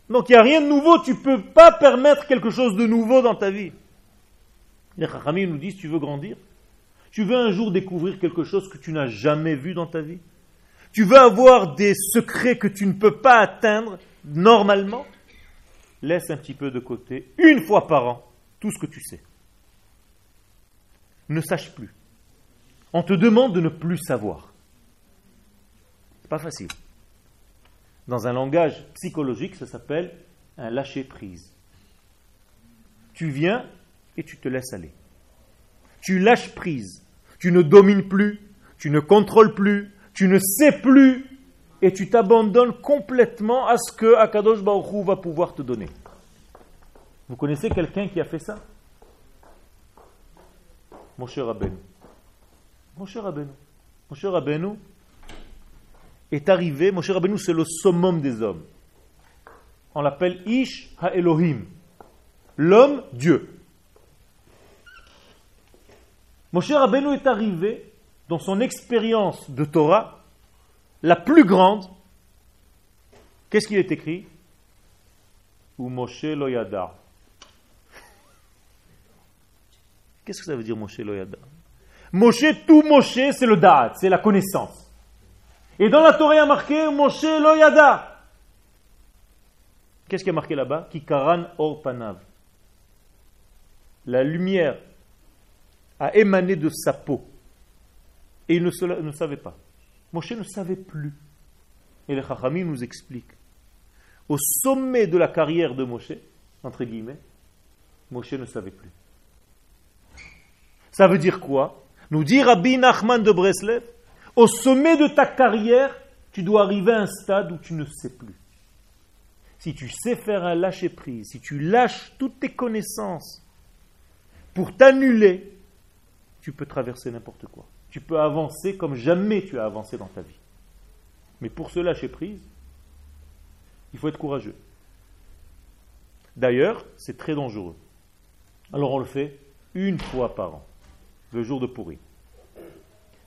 Donc il n'y a rien de nouveau. Tu ne peux pas permettre quelque chose de nouveau dans ta vie. Les Chachamim nous disent, tu veux grandir? Tu veux un jour découvrir quelque chose que tu n'as jamais vu dans ta vie? Tu veux avoir des secrets que tu ne peux pas atteindre normalement Laisse un petit peu de côté, une fois par an, tout ce que tu sais ne sache plus. On te demande de ne plus savoir. C'est pas facile. Dans un langage psychologique, ça s'appelle un lâcher prise. Tu viens et tu te laisses aller. Tu lâches prise. Tu ne domines plus, tu ne contrôles plus, tu ne sais plus et tu t'abandonnes complètement à ce que Akadosh Baruch va pouvoir te donner. Vous connaissez quelqu'un qui a fait ça? Moshe Rabbeinu. Moshe Rabbeinu. Moshe Rabbeinu est arrivé, Moshe Rabbeinu c'est le summum des hommes. On l'appelle Ish Ha-Elohim. L'homme, Dieu. Moshe Rabbeinu est arrivé dans son expérience de Torah, la plus grande. Qu'est-ce qu'il est écrit? Ou Moshe Loyada. Qu'est-ce que ça veut dire Moshe Loyada Moshe, tout Moshe, c'est le Da'at, c'est la connaissance. Et dans la Torah, il y a marqué Moshe Loyada. Qu'est-ce qui a marqué là-bas? Kikaran Or Panav. La lumière a émané de sa peau. Et il ne, savait pas. Moshe ne savait plus. Et les Chachamim nous expliquent. Au sommet de la carrière de Moshe, entre guillemets, Moshe ne savait plus. Ça veut dire quoi? Nous dit Rabbi Nachman de Breslev, au sommet de ta carrière, tu dois arriver à un stade où tu ne sais plus. Si tu sais faire un lâcher-prise, si tu lâches toutes tes connaissances pour t'annuler, tu peux traverser n'importe quoi. Tu peux avancer comme jamais tu as avancé dans ta vie. Mais pour se lâcher prise, il faut être courageux. D'ailleurs, c'est très dangereux. Alors on le fait une fois par an, le jour de pourri.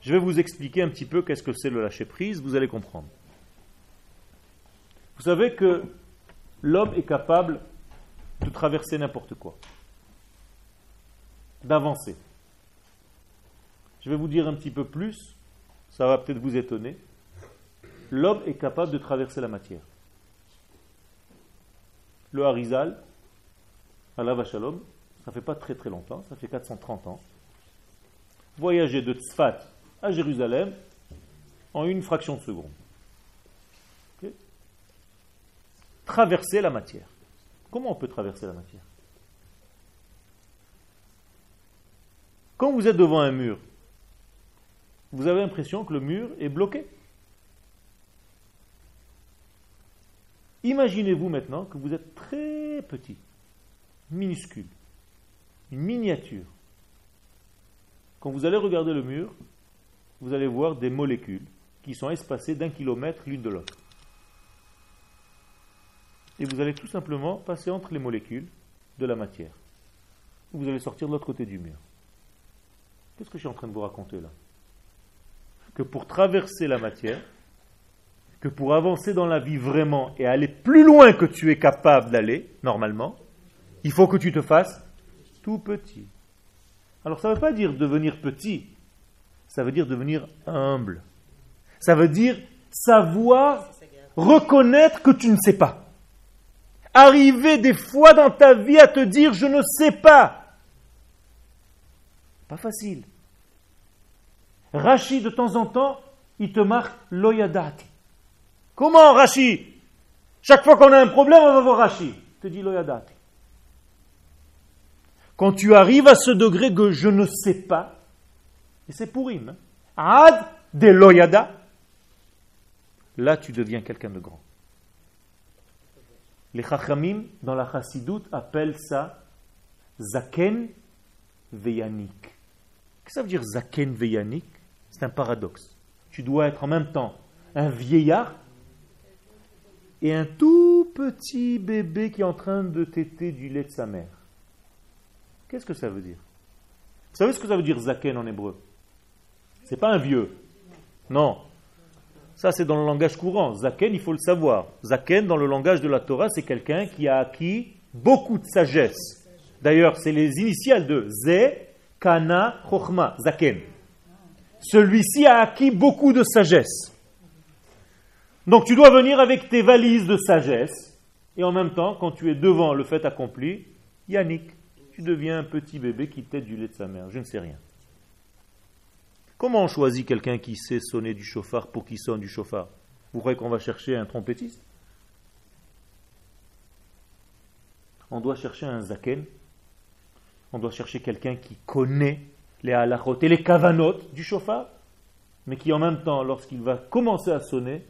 Je vais vous expliquer un petit peu qu'est-ce que c'est le lâcher prise, vous allez comprendre. Vous savez que l'homme est capable de traverser n'importe quoi, d'avancer. Je vais vous dire un petit peu plus, ça va peut-être vous étonner. L'homme est capable de traverser la matière. Le Harizal, à la Shalom, ça fait pas très très longtemps, ça fait 430 ans, voyager de Tzfat à Jérusalem en une fraction de seconde. Traverser la matière. Comment on peut traverser la matière? Quand vous êtes devant un mur, vous avez l'impression que le mur est bloqué. Imaginez-vous maintenant que vous êtes très petit, minuscule, une miniature. Quand vous allez regarder le mur, vous allez voir des molécules qui sont espacées d'un kilomètre l'une de l'autre. Et vous allez tout simplement passer entre les molécules de la matière. Vous allez sortir de l'autre côté du mur. Qu'est-ce que je suis en train de vous raconter là? Que pour traverser la matière, que pour avancer dans la vie vraiment et aller plus loin que tu es capable d'aller, normalement, il faut que tu te fasses tout petit. Alors ça ne veut pas dire devenir petit, ça veut dire devenir humble. Ça veut dire savoir reconnaître que tu ne sais pas. Arriver des fois dans ta vie à te dire je ne sais pas. Pas facile. Rachid, de temps en temps, il te marque loyadati. Comment Rachid Chaque fois qu'on a un problème, on va voir Rachid. te dit loyadati. Quand tu arrives à ce degré que je ne sais pas, et c'est pour hein, Ad de loyada, là tu deviens quelqu'un de grand. Les chachamim, dans la chassidoute, appellent ça zaken veyanik. Qu'est-ce que ça veut dire zaken veyanik? C'est un paradoxe. Tu dois être en même temps un vieillard et un tout petit bébé qui est en train de téter du lait de sa mère. Qu'est-ce que ça veut dire? Vous savez ce que ça veut dire zaken en hébreu? C'est pas un vieux. Non. Ça, c'est dans le langage courant. Zaken, il faut le savoir. Zaken, dans le langage de la Torah, c'est quelqu'un qui a acquis beaucoup de sagesse. D'ailleurs, c'est les initiales de Ze, Kana, Chochma, Zaken. Celui-ci a acquis beaucoup de sagesse. Donc tu dois venir avec tes valises de sagesse, et en même temps, quand tu es devant le fait accompli, Yannick, tu deviens un petit bébé qui tête du lait de sa mère. Je ne sais rien. Comment on choisit quelqu'un qui sait sonner du chauffard pour qu'il sonne du chauffard? Vous croyez qu'on va chercher un trompettiste? On doit chercher un zaken. On doit chercher quelqu'un qui connaît les halachot et les kavanot du chauffard, mais qui en même temps, lorsqu'il va commencer à sonner,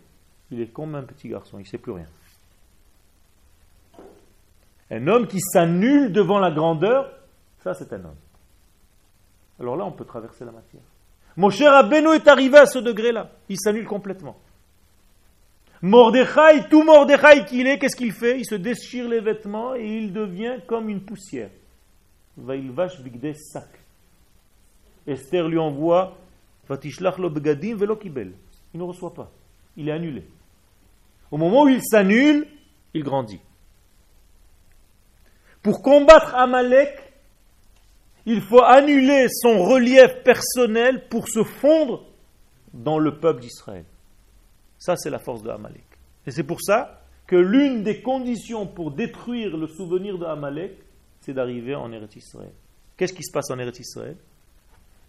il est comme un petit garçon, il ne sait plus rien. Un homme qui s'annule devant la grandeur, ça c'est un homme. Alors là, on peut traverser la matière. Mon cher Rabbeinu est arrivé à ce degré-là. Il s'annule complètement. Mordechai, tout Mordechai qu'il est, qu'est-ce qu'il fait? Il se déchire les vêtements et il devient comme une poussière. vache bigde sac. Esther lui envoie. Il ne reçoit pas. Il est annulé. Au moment où il s'annule, il grandit. Pour combattre Amalek, il faut annuler son relief personnel pour se fondre dans le peuple d'Israël. Ça, c'est la force de Amalek. Et c'est pour ça que l'une des conditions pour détruire le souvenir de Amalek, c'est d'arriver en Eretz Israël. Qu'est-ce qui se passe en Eretz Israël?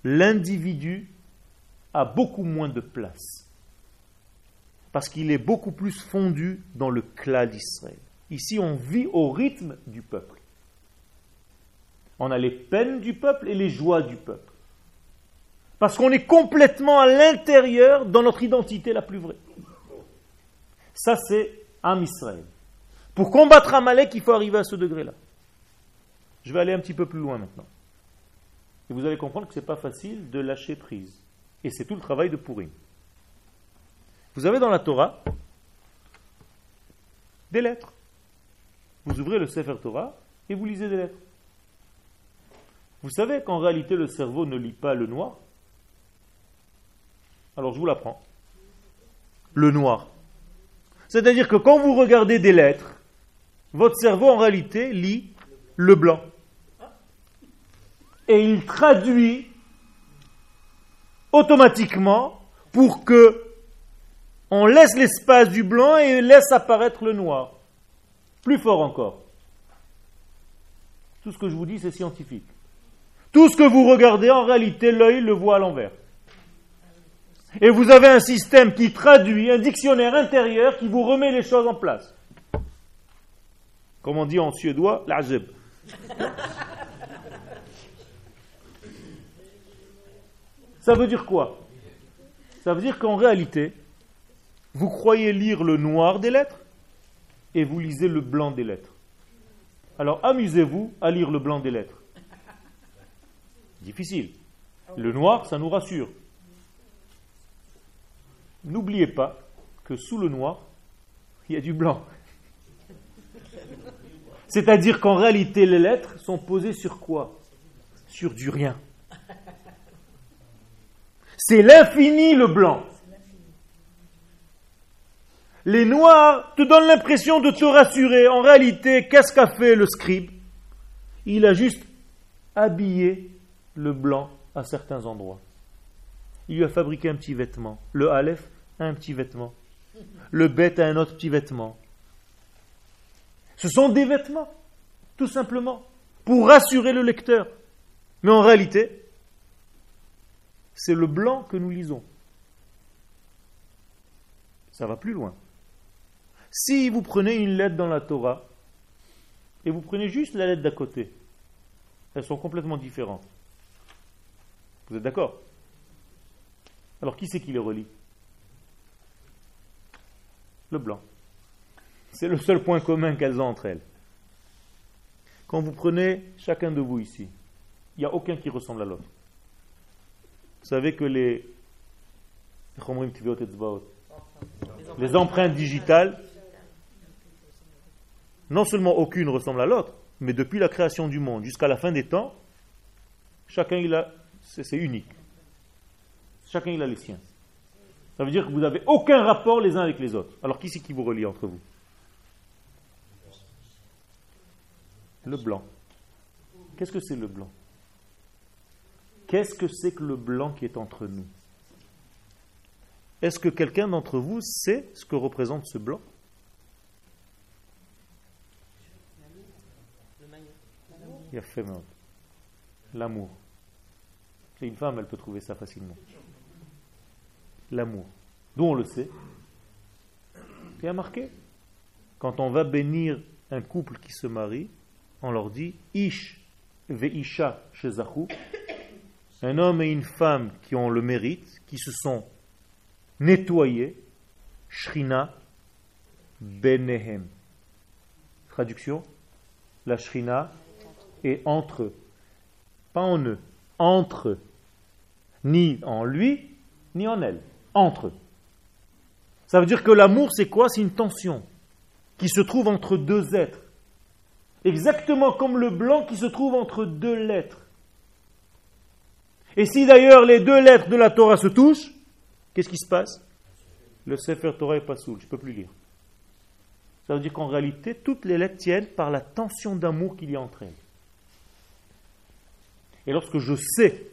L'individu a beaucoup moins de place. Parce qu'il est beaucoup plus fondu dans le clan d'Israël. Ici, on vit au rythme du peuple. On a les peines du peuple et les joies du peuple. Parce qu'on est complètement à l'intérieur dans notre identité la plus vraie. Ça, c'est Am Israël. Pour combattre Amalek, il faut arriver à ce degré-là. Je vais aller un petit peu plus loin maintenant. Vous allez comprendre que ce n'est pas facile de lâcher prise. Et c'est tout le travail de Purim. Vous avez dans la Torah des lettres. Vous ouvrez le Sefer Torah et vous lisez des lettres. Vous savez qu'en réalité le cerveau ne lit pas le noir Alors je vous l'apprends. Le noir. C'est-à-dire que quand vous regardez des lettres, votre cerveau en réalité lit le blanc. Et il traduit automatiquement pour que on laisse l'espace du blanc et laisse apparaître le noir. Plus fort encore. Tout ce que je vous dis, c'est scientifique. Tout ce que vous regardez, en réalité, l'œil le voit à l'envers. Et vous avez un système qui traduit, un dictionnaire intérieur qui vous remet les choses en place. Comme on dit en suédois, l'ajeb. Ça veut dire quoi? Ça veut dire qu'en réalité, vous croyez lire le noir des lettres et vous lisez le blanc des lettres. Alors amusez-vous à lire le blanc des lettres. Difficile. Le noir, ça nous rassure. N'oubliez pas que sous le noir, il y a du blanc. C'est-à-dire qu'en réalité, les lettres sont posées sur quoi? Sur du rien. C'est l'infini le blanc. Les noirs te donnent l'impression de te rassurer. En réalité, qu'est-ce qu'a fait le scribe? Il a juste habillé le blanc à certains endroits. Il lui a fabriqué un petit vêtement. Le Aleph a un petit vêtement. Le Bet a un autre petit vêtement. Ce sont des vêtements, tout simplement, pour rassurer le lecteur. Mais en réalité, c'est le blanc que nous lisons. Ça va plus loin. Si vous prenez une lettre dans la Torah et vous prenez juste la lettre d'à côté, elles sont complètement différentes. Vous êtes d'accord? Alors qui c'est qui les relie Le blanc. C'est le seul point commun qu'elles ont entre elles. Quand vous prenez chacun de vous ici, il n'y a aucun qui ressemble à l'autre. Vous savez que les, les empreintes digitales, non seulement aucune ressemble à l'autre, mais depuis la création du monde jusqu'à la fin des temps, chacun il a, c'est unique. Chacun il a les siens. Ça veut dire que vous n'avez aucun rapport les uns avec les autres. Alors qui c'est qui vous relie entre vous? Le blanc. Qu'est-ce que c'est le blanc? Qu'est-ce que c'est que le blanc qui est entre nous? Est-ce que quelqu'un d'entre vous sait ce que représente ce blanc? L'amour. C'est une femme, elle peut trouver ça facilement. L'amour. D'où on le sait a marqué? Quand on va bénir un couple qui se marie, on leur dit Ish ve'isha shezachu un homme et une femme qui ont le mérite, qui se sont nettoyés, Shrina Benehem. Traduction La Shrina est entre eux. Pas en eux, entre. Ni en lui, ni en elle. Entre eux. Ça veut dire que l'amour, c'est quoi? C'est une tension qui se trouve entre deux êtres. Exactement comme le blanc qui se trouve entre deux lettres. Et si d'ailleurs les deux lettres de la Torah se touchent, qu'est-ce qui se passe? Le Sefer Torah est pas soul, je ne peux plus lire. Ça veut dire qu'en réalité, toutes les lettres tiennent par la tension d'amour qu'il y a entre elles. Et lorsque je sais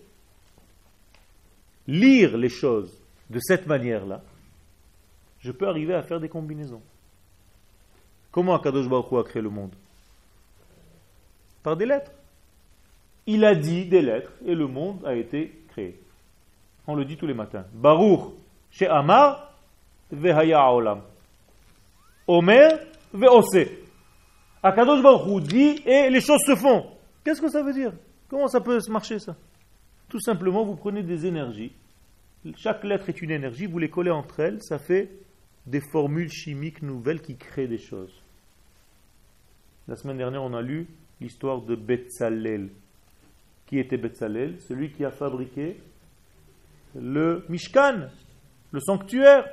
lire les choses de cette manière-là, je peux arriver à faire des combinaisons. Comment Akadosh Baruch a créé le monde? Par des lettres il a dit des lettres et le monde a été créé. On le dit tous les matins. Baruch chez Amar vehaya olam. Omer veose. Akadosh Baruch dit et les choses se font. Qu'est-ce que ça veut dire? Comment ça peut marcher ça? Tout simplement, vous prenez des énergies. Chaque lettre est une énergie, vous les collez entre elles, ça fait des formules chimiques nouvelles qui créent des choses. La semaine dernière, on a lu l'histoire de Betzalel, Qui était Betzalel Celui qui a fabriqué le Mishkan, le sanctuaire.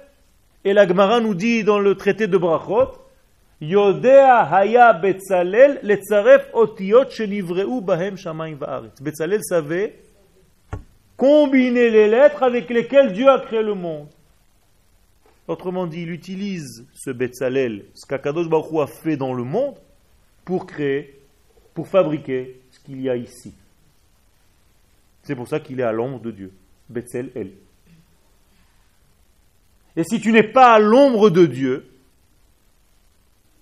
Et la Gemara nous dit dans le traité de Brachot, Yodea haya Betzalel letzaref otiot shenivreu bahem va'aretz. Betzalel savait combiner les lettres avec lesquelles Dieu a créé le monde. Autrement dit, il utilise ce Betzalel, ce qu'Akadosh Baruch a fait dans le monde, pour créer, pour fabriquer ce qu'il y a ici. C'est pour ça qu'il est à l'ombre de Dieu. Betzalel. Et si tu n'es pas à l'ombre de Dieu,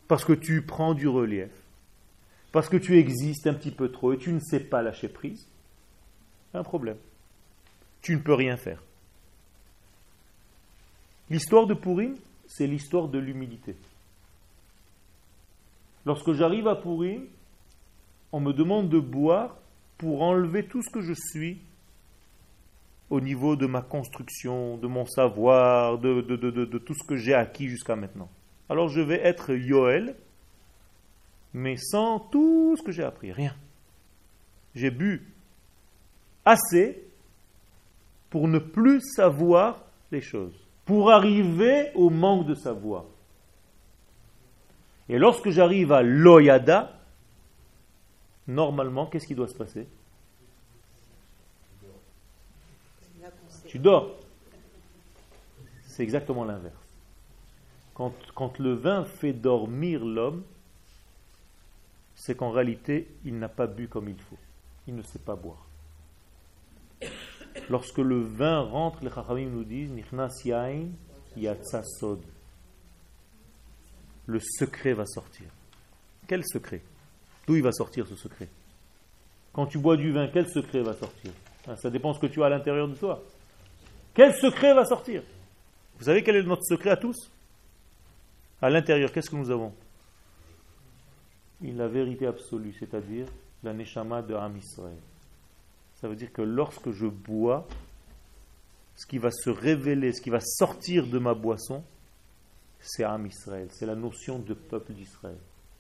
parce que tu prends du relief, parce que tu existes un petit peu trop et tu ne sais pas lâcher prise, un problème. Tu ne peux rien faire. L'histoire de Purim, c'est l'histoire de l'humilité. Lorsque j'arrive à Purim, on me demande de boire pour enlever tout ce que je suis au niveau de ma construction, de mon savoir, de, tout ce que j'ai acquis jusqu'à maintenant. Alors je vais être Yoel, mais sans tout ce que j'ai appris, rien. J'ai bu assez pour ne plus savoir les choses pour arriver au manque de savoir. Et lorsque j'arrive à l'oyada, normalement, qu'est-ce qui doit se passer? Tu dors. C'est exactement l'inverse. Quand, quand, le vin fait dormir l'homme, c'est qu'en réalité, il n'a pas bu comme il faut. Il ne sait pas boire. Lorsque le vin rentre, les Chachamim nous disent Le secret va sortir. Quel secret? D'où il va sortir ce secret? Quand tu bois du vin, quel secret va sortir? Ça dépend ce que tu as à l'intérieur de toi. Quel secret va sortir? Vous savez quel est notre secret à tous? À l'intérieur, qu'est-ce que nous avons? La vérité absolue, c'est-à-dire la Neshama de Am Israël. Ça veut dire que lorsque je bois, ce qui va se révéler, ce qui va sortir de ma boisson, c'est Am Israël, c'est la notion de peuple d'Israël,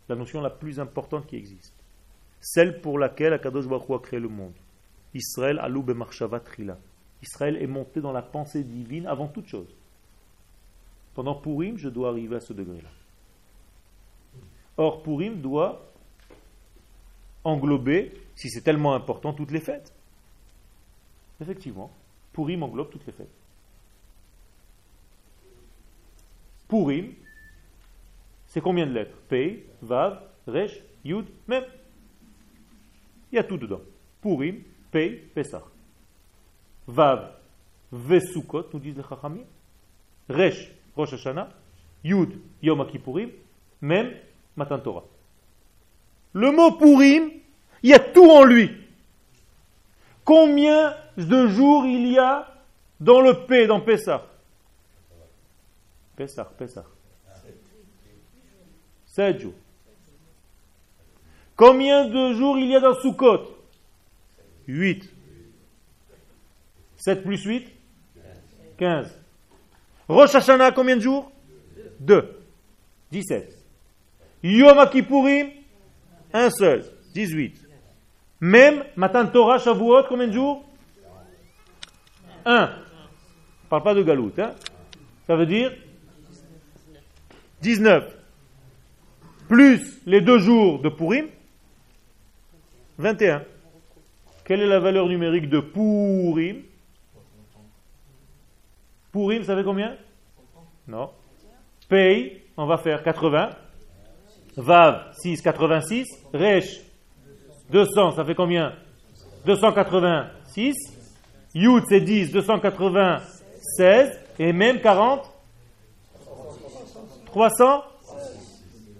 la notion la plus importante qui existe, celle pour laquelle Akadosh Baruch a créé le monde. Israël alou trila. Israël est monté dans la pensée divine avant toute chose. Pendant Purim, je dois arriver à ce degré-là. Or, Purim doit englober, si c'est tellement important, toutes les fêtes. Effectivement, Purim englobe toutes les fêtes. Purim, c'est combien de lettres? Pei, Vav, Resh, Yud, Mem. Il y a tout dedans. Purim, Pei, Pesach. Vav, Vesukot, nous disent les Chachamim. Resh, Rosh Hashanah. Yud, Yom Kippourim. Mem, Matan Torah. Le mot Purim, il y a tout en lui. Combien de jours il y a dans le P, dans Pessah Pessah, Pessah. Sept jours. Combien de jours il y a dans Sukkot? Huit. Sept plus huit? Quinze. Rosh Hashanah, combien de jours? Deux. Dix-sept. Yom Kippourim, un seul. Dix-huit. Même Matan Torah Shavuot, combien de jours? Un. On ne parle pas de galout. Hein Ça veut dire 19. Plus les deux jours de Purim, 21. Quelle est la valeur numérique de Purim? Purim, ça fait combien? Non. Pay, on va faire 80. Vav, 6, 86. Resh, 200, ça fait combien? 286. Yud, c'est 10, 296. Et même 40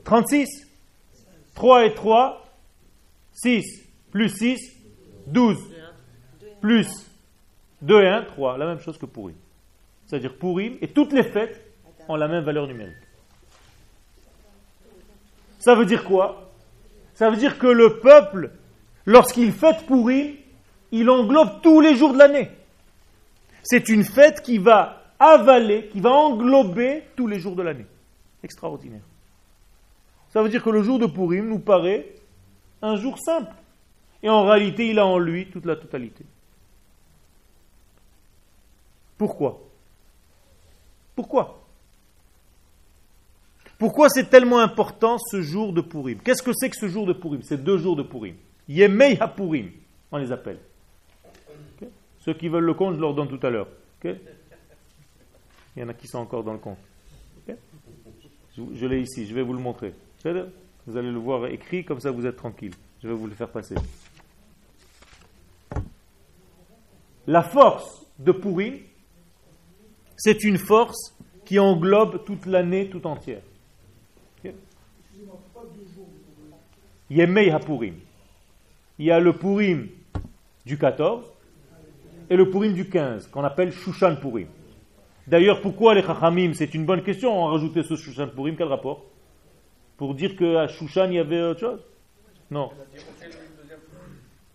336. 3 et 3, 6. Plus 6, 12. Plus 2 et 1, 3. La même chose que Pourim. C'est-à-dire Pourim et toutes les fêtes ont la même valeur numérique. Ça veut dire quoi? Ça veut dire que le peuple Lorsqu'il fête Pourim, il englobe tous les jours de l'année. C'est une fête qui va avaler, qui va englober tous les jours de l'année. Extraordinaire. Ça veut dire que le jour de Pourim nous paraît un jour simple. Et en réalité, il a en lui toute la totalité. Pourquoi? Pourquoi? Pourquoi c'est tellement important ce jour de Purim? Qu'est-ce que c'est que ce jour de Purim? C'est deux jours de Purim. Yemei HaPurim, on les appelle. Ceux qui veulent le compte, je leur donne tout à l'heure. Il y en a qui sont encore dans le compte. Je, l'ai ici, je vais vous le montrer. Vous allez le voir écrit, comme ça vous êtes tranquille. Je vais vous le faire passer. La force de Purim, c'est une force qui englobe toute l'année tout entière. HaPurim. Il y a le Purim du 14 et le Purim du 15, qu'on appelle Shushan Purim. D'ailleurs, pourquoi les Chachamim C'est une bonne question, on a rajouté ce Shushan Purim, quel rapport? Pour dire qu'à Shushan il y avait autre chose? Non.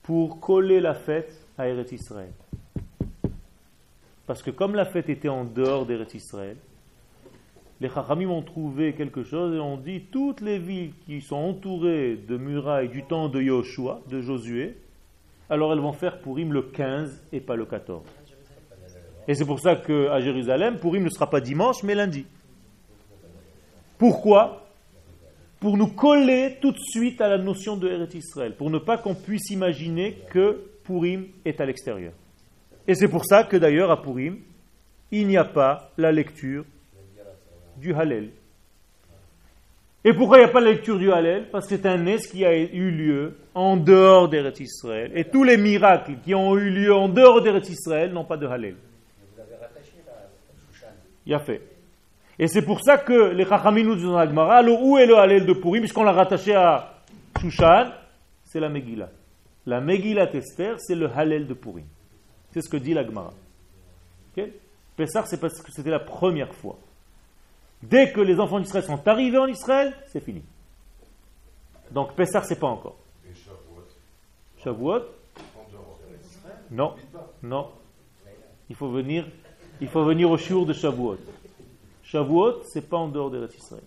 Pour coller la fête à Eretz Israël. Parce que comme la fête était en dehors d'Eretz Israël, les Chachamim ont trouvé quelque chose et ont dit toutes les villes qui sont entourées de murailles du temps de Yoshua, de Josué, alors elles vont faire Purim le 15 et pas le 14. Et c'est pour ça qu'à Jérusalem, Purim ne sera pas dimanche, mais lundi. Pourquoi? Pour nous coller tout de suite à la notion de Eretz Israël, pour ne pas qu'on puisse imaginer que Purim est à l'extérieur. Et c'est pour ça que d'ailleurs à Purim, il n'y a pas la lecture du Hallel. Et pourquoi il n'y a pas la lecture du Hallel? Parce que c'est un Nes qui a eu lieu en dehors d'Eretz Israël. Et tous les miracles qui ont eu lieu en dehors d'Eretz Israël n'ont pas de Hallel. Il a fait. Et c'est pour ça que les Chachamim nous disent dans l'Agmara, où est le Hallel de Purim, puisqu'on l'a rattaché à Shushan, c'est la Megillah. La Megillah Esther, c'est le Hallel de Purim. C'est ce que dit l'Agmara. Okay Pessah, c'est parce que c'était la première fois. Dès que les enfants d'Israël sont arrivés en Israël, c'est fini. Donc Pessah, c'est pas encore. Et Shavuot? Non, non. Il faut venir, il faut venir au jour de Shavuot. Shavuot, c'est pas en dehors de Israël.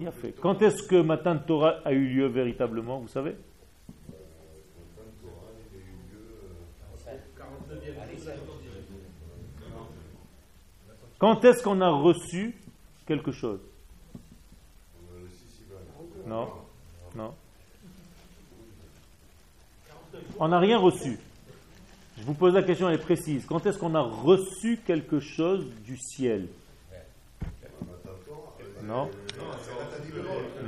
Il a fait. Quand est-ce que Matin Torah a eu lieu véritablement, vous savez? Quand est-ce qu'on a reçu quelque chose? Non. Non. On n'a rien reçu. Je vous pose la question, elle est précise. Quand est-ce qu'on a reçu quelque chose du ciel? Non.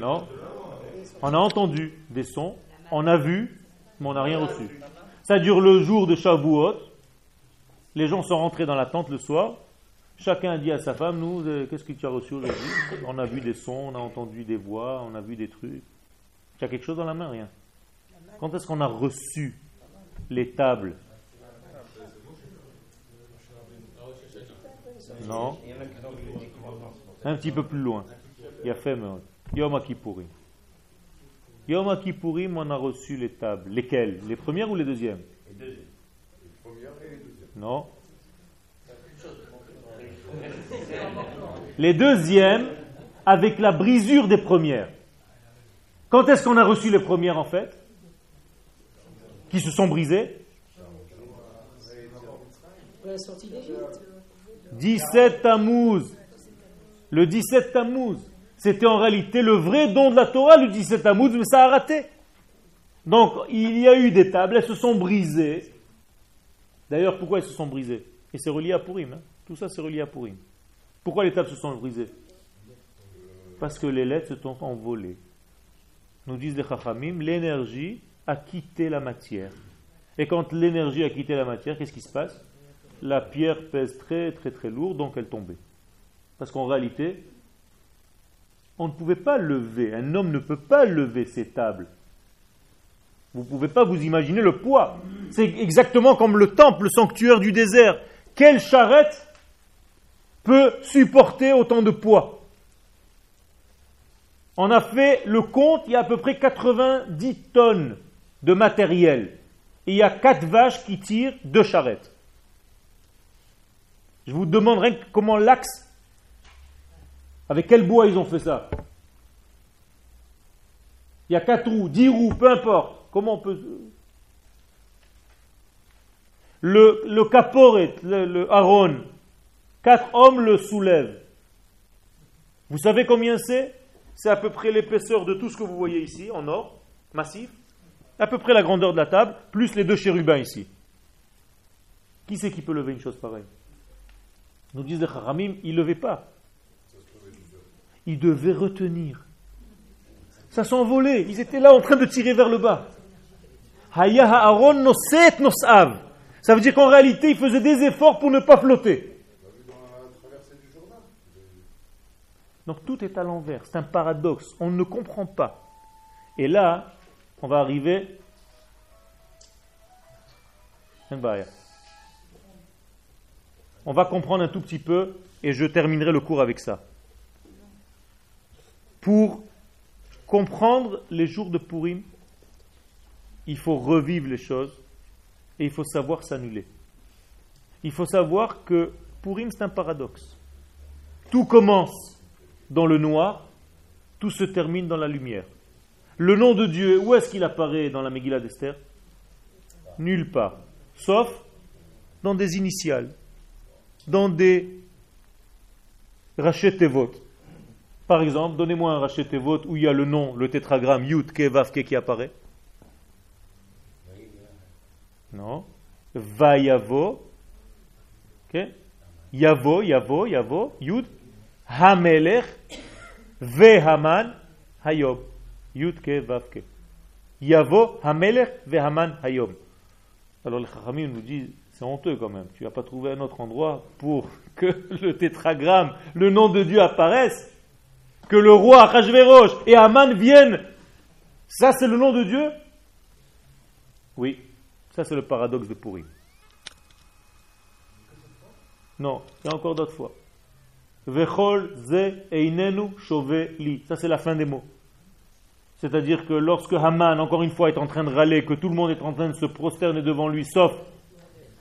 Non. On a entendu des sons, on a vu, mais on n'a rien reçu. Ça dure le jour de Shavuot. Les gens sont rentrés dans la tente le soir. Chacun a dit à sa femme, nous, euh, qu'est-ce que tu as reçu aujourd'hui? On a vu des sons, on a entendu des voix, on a vu des trucs. Tu as quelque chose dans la main? Rien. Quand est-ce qu'on a reçu les tables? Non. Un petit peu plus loin. Il y a fait Yom Kippourim. Yom Kippourim, on a reçu les tables. Lesquelles? Les premières ou les deuxièmes? Les premières et les deuxièmes. Non. Les deuxièmes avec la brisure des premières. Quand est-ce qu'on a reçu les premières en fait? Qui se sont brisées? 17 Tammuz. Le 17 Tammuz. C'était en réalité le vrai don de la Torah, le 17 Tammuz, mais ça a raté. Donc, il y a eu des tables, elles se sont brisées. D'ailleurs, pourquoi elles se sont brisées? Et c'est relié à Purim. Hein. Tout ça, c'est relié à Purim. Pourquoi les tables se sont brisées? Parce que les lettres se sont envolées. Nous disent les Chachamim, l'énergie a quitté la matière. Et quand l'énergie a quitté la matière, qu'est-ce qui se passe? La pierre pèse très très très lourd, donc elle tombait. Parce qu'en réalité, on ne pouvait pas lever, un homme ne peut pas lever ces tables. Vous ne pouvez pas vous imaginer le poids. C'est exactement comme le temple, le sanctuaire du désert. Quelle charrette peut supporter autant de poids? On a fait le compte, il y a à peu près 90 tonnes de matériel. Et il y a quatre vaches qui tirent deux charrettes. Je vous demanderai comment l'axe, avec quel bois ils ont fait ça. Il y a quatre roues, dix roues, peu importe. Comment on peut. Le, le caporet, le, le Aaron, quatre hommes le soulèvent. Vous savez combien c'est? C'est à peu près l'épaisseur de tout ce que vous voyez ici, en or, massif. À peu près la grandeur de la table, plus les deux chérubins ici. Qui c'est qui peut lever une chose pareille? Nous disent les Haramim, il ne levait pas. Il devait retenir. Ça s'envolait. Ils étaient là en train de tirer vers le bas. Ça veut dire qu'en réalité, ils faisaient des efforts pour ne pas flotter. Donc tout est à l'envers. C'est un paradoxe. On ne comprend pas. Et là, on va arriver. On va comprendre un tout petit peu et je terminerai le cours avec ça. Pour comprendre les jours de Purim, il faut revivre les choses et il faut savoir s'annuler. Il faut savoir que Purim, c'est un paradoxe. Tout commence dans le noir, tout se termine dans la lumière. Le nom de Dieu, où est-ce qu'il apparaît dans la Megillah d'Esther? Nulle part. Sauf dans des initiales, dans des votes. Par exemple, donnez-moi un vote où il y a le nom, le tétragramme Yud Ke Vav Ke qui apparaît. Non. Vayavo. Okay. Yavo, Yavo, Yavo, Yud. Hamelech. Vehaman. Hayob. Yud Ke Vav Ke. Yavo, Hamelech, Vehaman, Hayom. Alors les Chachamim nous disent c'est honteux quand même. Tu n'as pas trouvé un autre endroit pour que le tétragramme, le nom de Dieu apparaisse que le roi Achashverosh et Aman viennent, ça c'est le nom de Dieu? Oui, ça c'est le paradoxe de Pourri. Non, il y a encore d'autres fois. Vechol ze einenu li. Ça c'est la fin des mots. C'est-à-dire que lorsque Haman, encore une fois, est en train de râler, que tout le monde est en train de se prosterner devant lui, sauf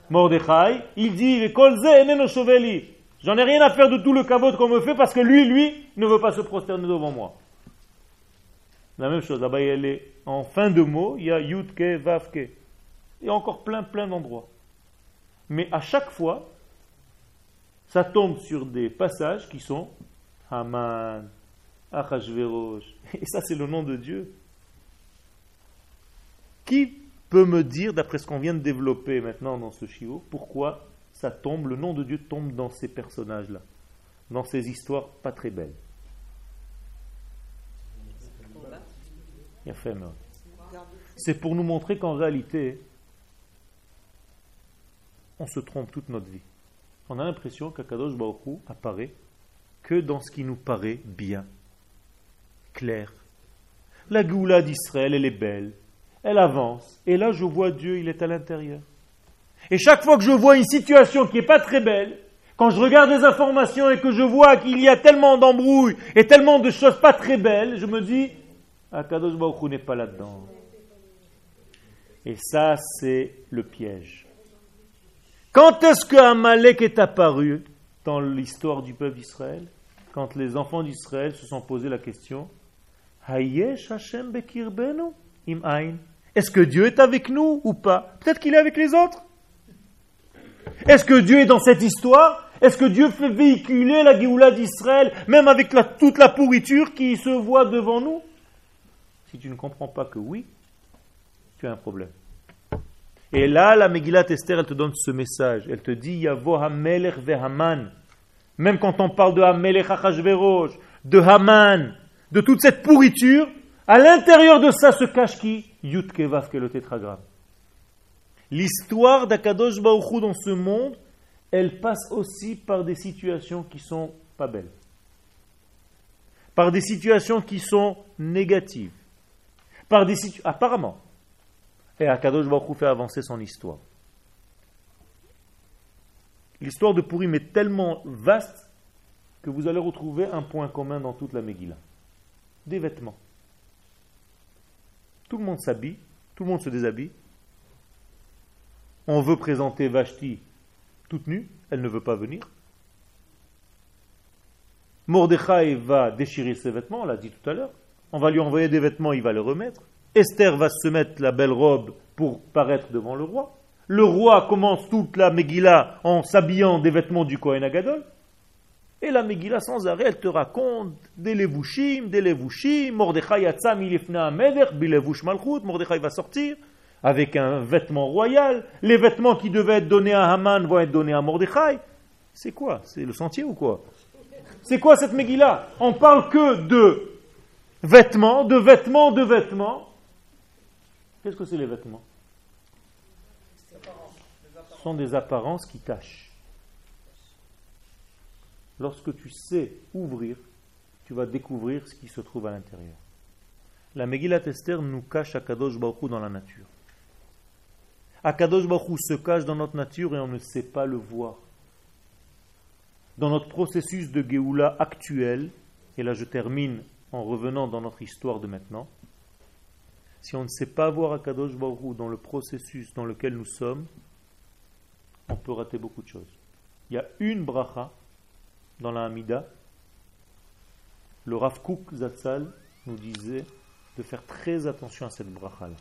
Mordechai, il dit. J'en ai rien à faire de tout le kavod qu'on me fait parce que lui, lui, ne veut pas se prosterner devant moi. La même chose, là-bas, elle est en fin de mot, il y a yutke, vavke. Il y a encore plein, plein d'endroits. Mais à chaque fois, ça tombe sur des passages qui sont Haman, Achashverosh. Et ça, c'est le nom de Dieu. Qui peut me dire, d'après ce qu'on vient de développer maintenant dans ce chiot, pourquoi ça tombe, le nom de Dieu tombe dans ces personnages-là, dans ces histoires pas très belles. C'est pour nous montrer qu'en réalité, on se trompe toute notre vie. On a l'impression qu'Akadosh Baruch apparaît que dans ce qui nous paraît bien, clair. La Goula d'Israël, elle est belle, elle avance, et là je vois Dieu, il est à l'intérieur. Et chaque fois que je vois une situation qui n'est pas très belle, quand je regarde les informations et que je vois qu'il y a tellement d'embrouilles et tellement de choses pas très belles, je me dis, Akadosh Baruch n'est pas là-dedans. Et ça, c'est le piège. Quand est-ce que Amalek est apparu dans l'histoire du peuple d'Israël? Quand les enfants d'Israël se sont posé la question Hayesh Hashem Bekirbenu im Est-ce que Dieu est avec nous ou pas? Peut-être qu'il est avec les autres? Est-ce que Dieu est dans cette histoire? Est-ce que Dieu fait véhiculer la Géoula d'Israël, même avec toute la pourriture qui se voit devant nous? Si tu ne comprends pas que oui, tu as un problème. Et là, la Megillat Esther, elle te donne ce message. Elle te dit Yavo Hamelech Vehaman. Même quand on parle de Hamelech Achashverosh, de Haman, de toute cette pourriture, à l'intérieur de ça se cache qui? Yud Kevav, qui le tétragramme. L'histoire d'Akadosh Baruchou dans ce monde, elle passe aussi par des situations qui sont pas belles. Par des situations qui sont négatives. Par des situations. Apparemment. Et Akadosh Baruchou fait avancer son histoire. L'histoire de Purim est tellement vaste que vous allez retrouver un point commun dans toute la Megillah. Des vêtements. Tout le monde s'habille, tout le monde se déshabille, on veut présenter Vashti toute nue, elle ne veut pas venir. Mordechai va déchirer ses vêtements, on l'a dit tout à l'heure. on va lui envoyer des vêtements, il va les remettre. Esther va se mettre la belle robe pour paraître devant le roi. Le roi commence toute la Megillah en s'habillant des vêtements du Kohen Agadol. Et la Megillah, sans arrêt, elle te raconte des levushim, des levushim, Mordechai yatzam ilifna ameder, bilevush malchut, Mordechai va sortir avec un vêtement royal. Les vêtements qui devaient être donnés à Haman vont être donnés à Mordechai. C'est quoi? C'est le sentier ou quoi? C'est quoi cette Megillah? On parle que de vêtements, de vêtements, de vêtements. Qu'est-ce que c'est les vêtements? Ce sont des apparences qui cachent. Lorsque tu sais ouvrir, tu vas découvrir ce qui se trouve à l'intérieur. La Megillat Esther nous cache Akadosh Baruch dans la nature. Akadosh Baruch se cache dans notre nature et on ne sait pas le voir. Dans notre processus de Géoula actuel, et là je termine en revenant dans notre histoire de maintenant, si on ne sait pas voir Akadosh Baruch dans le processus dans lequel nous sommes, on peut rater beaucoup de choses. Il y a une bracha dans la Hamida, le Rav Kook Zatzal nous disait de faire très attention à cette bracha là.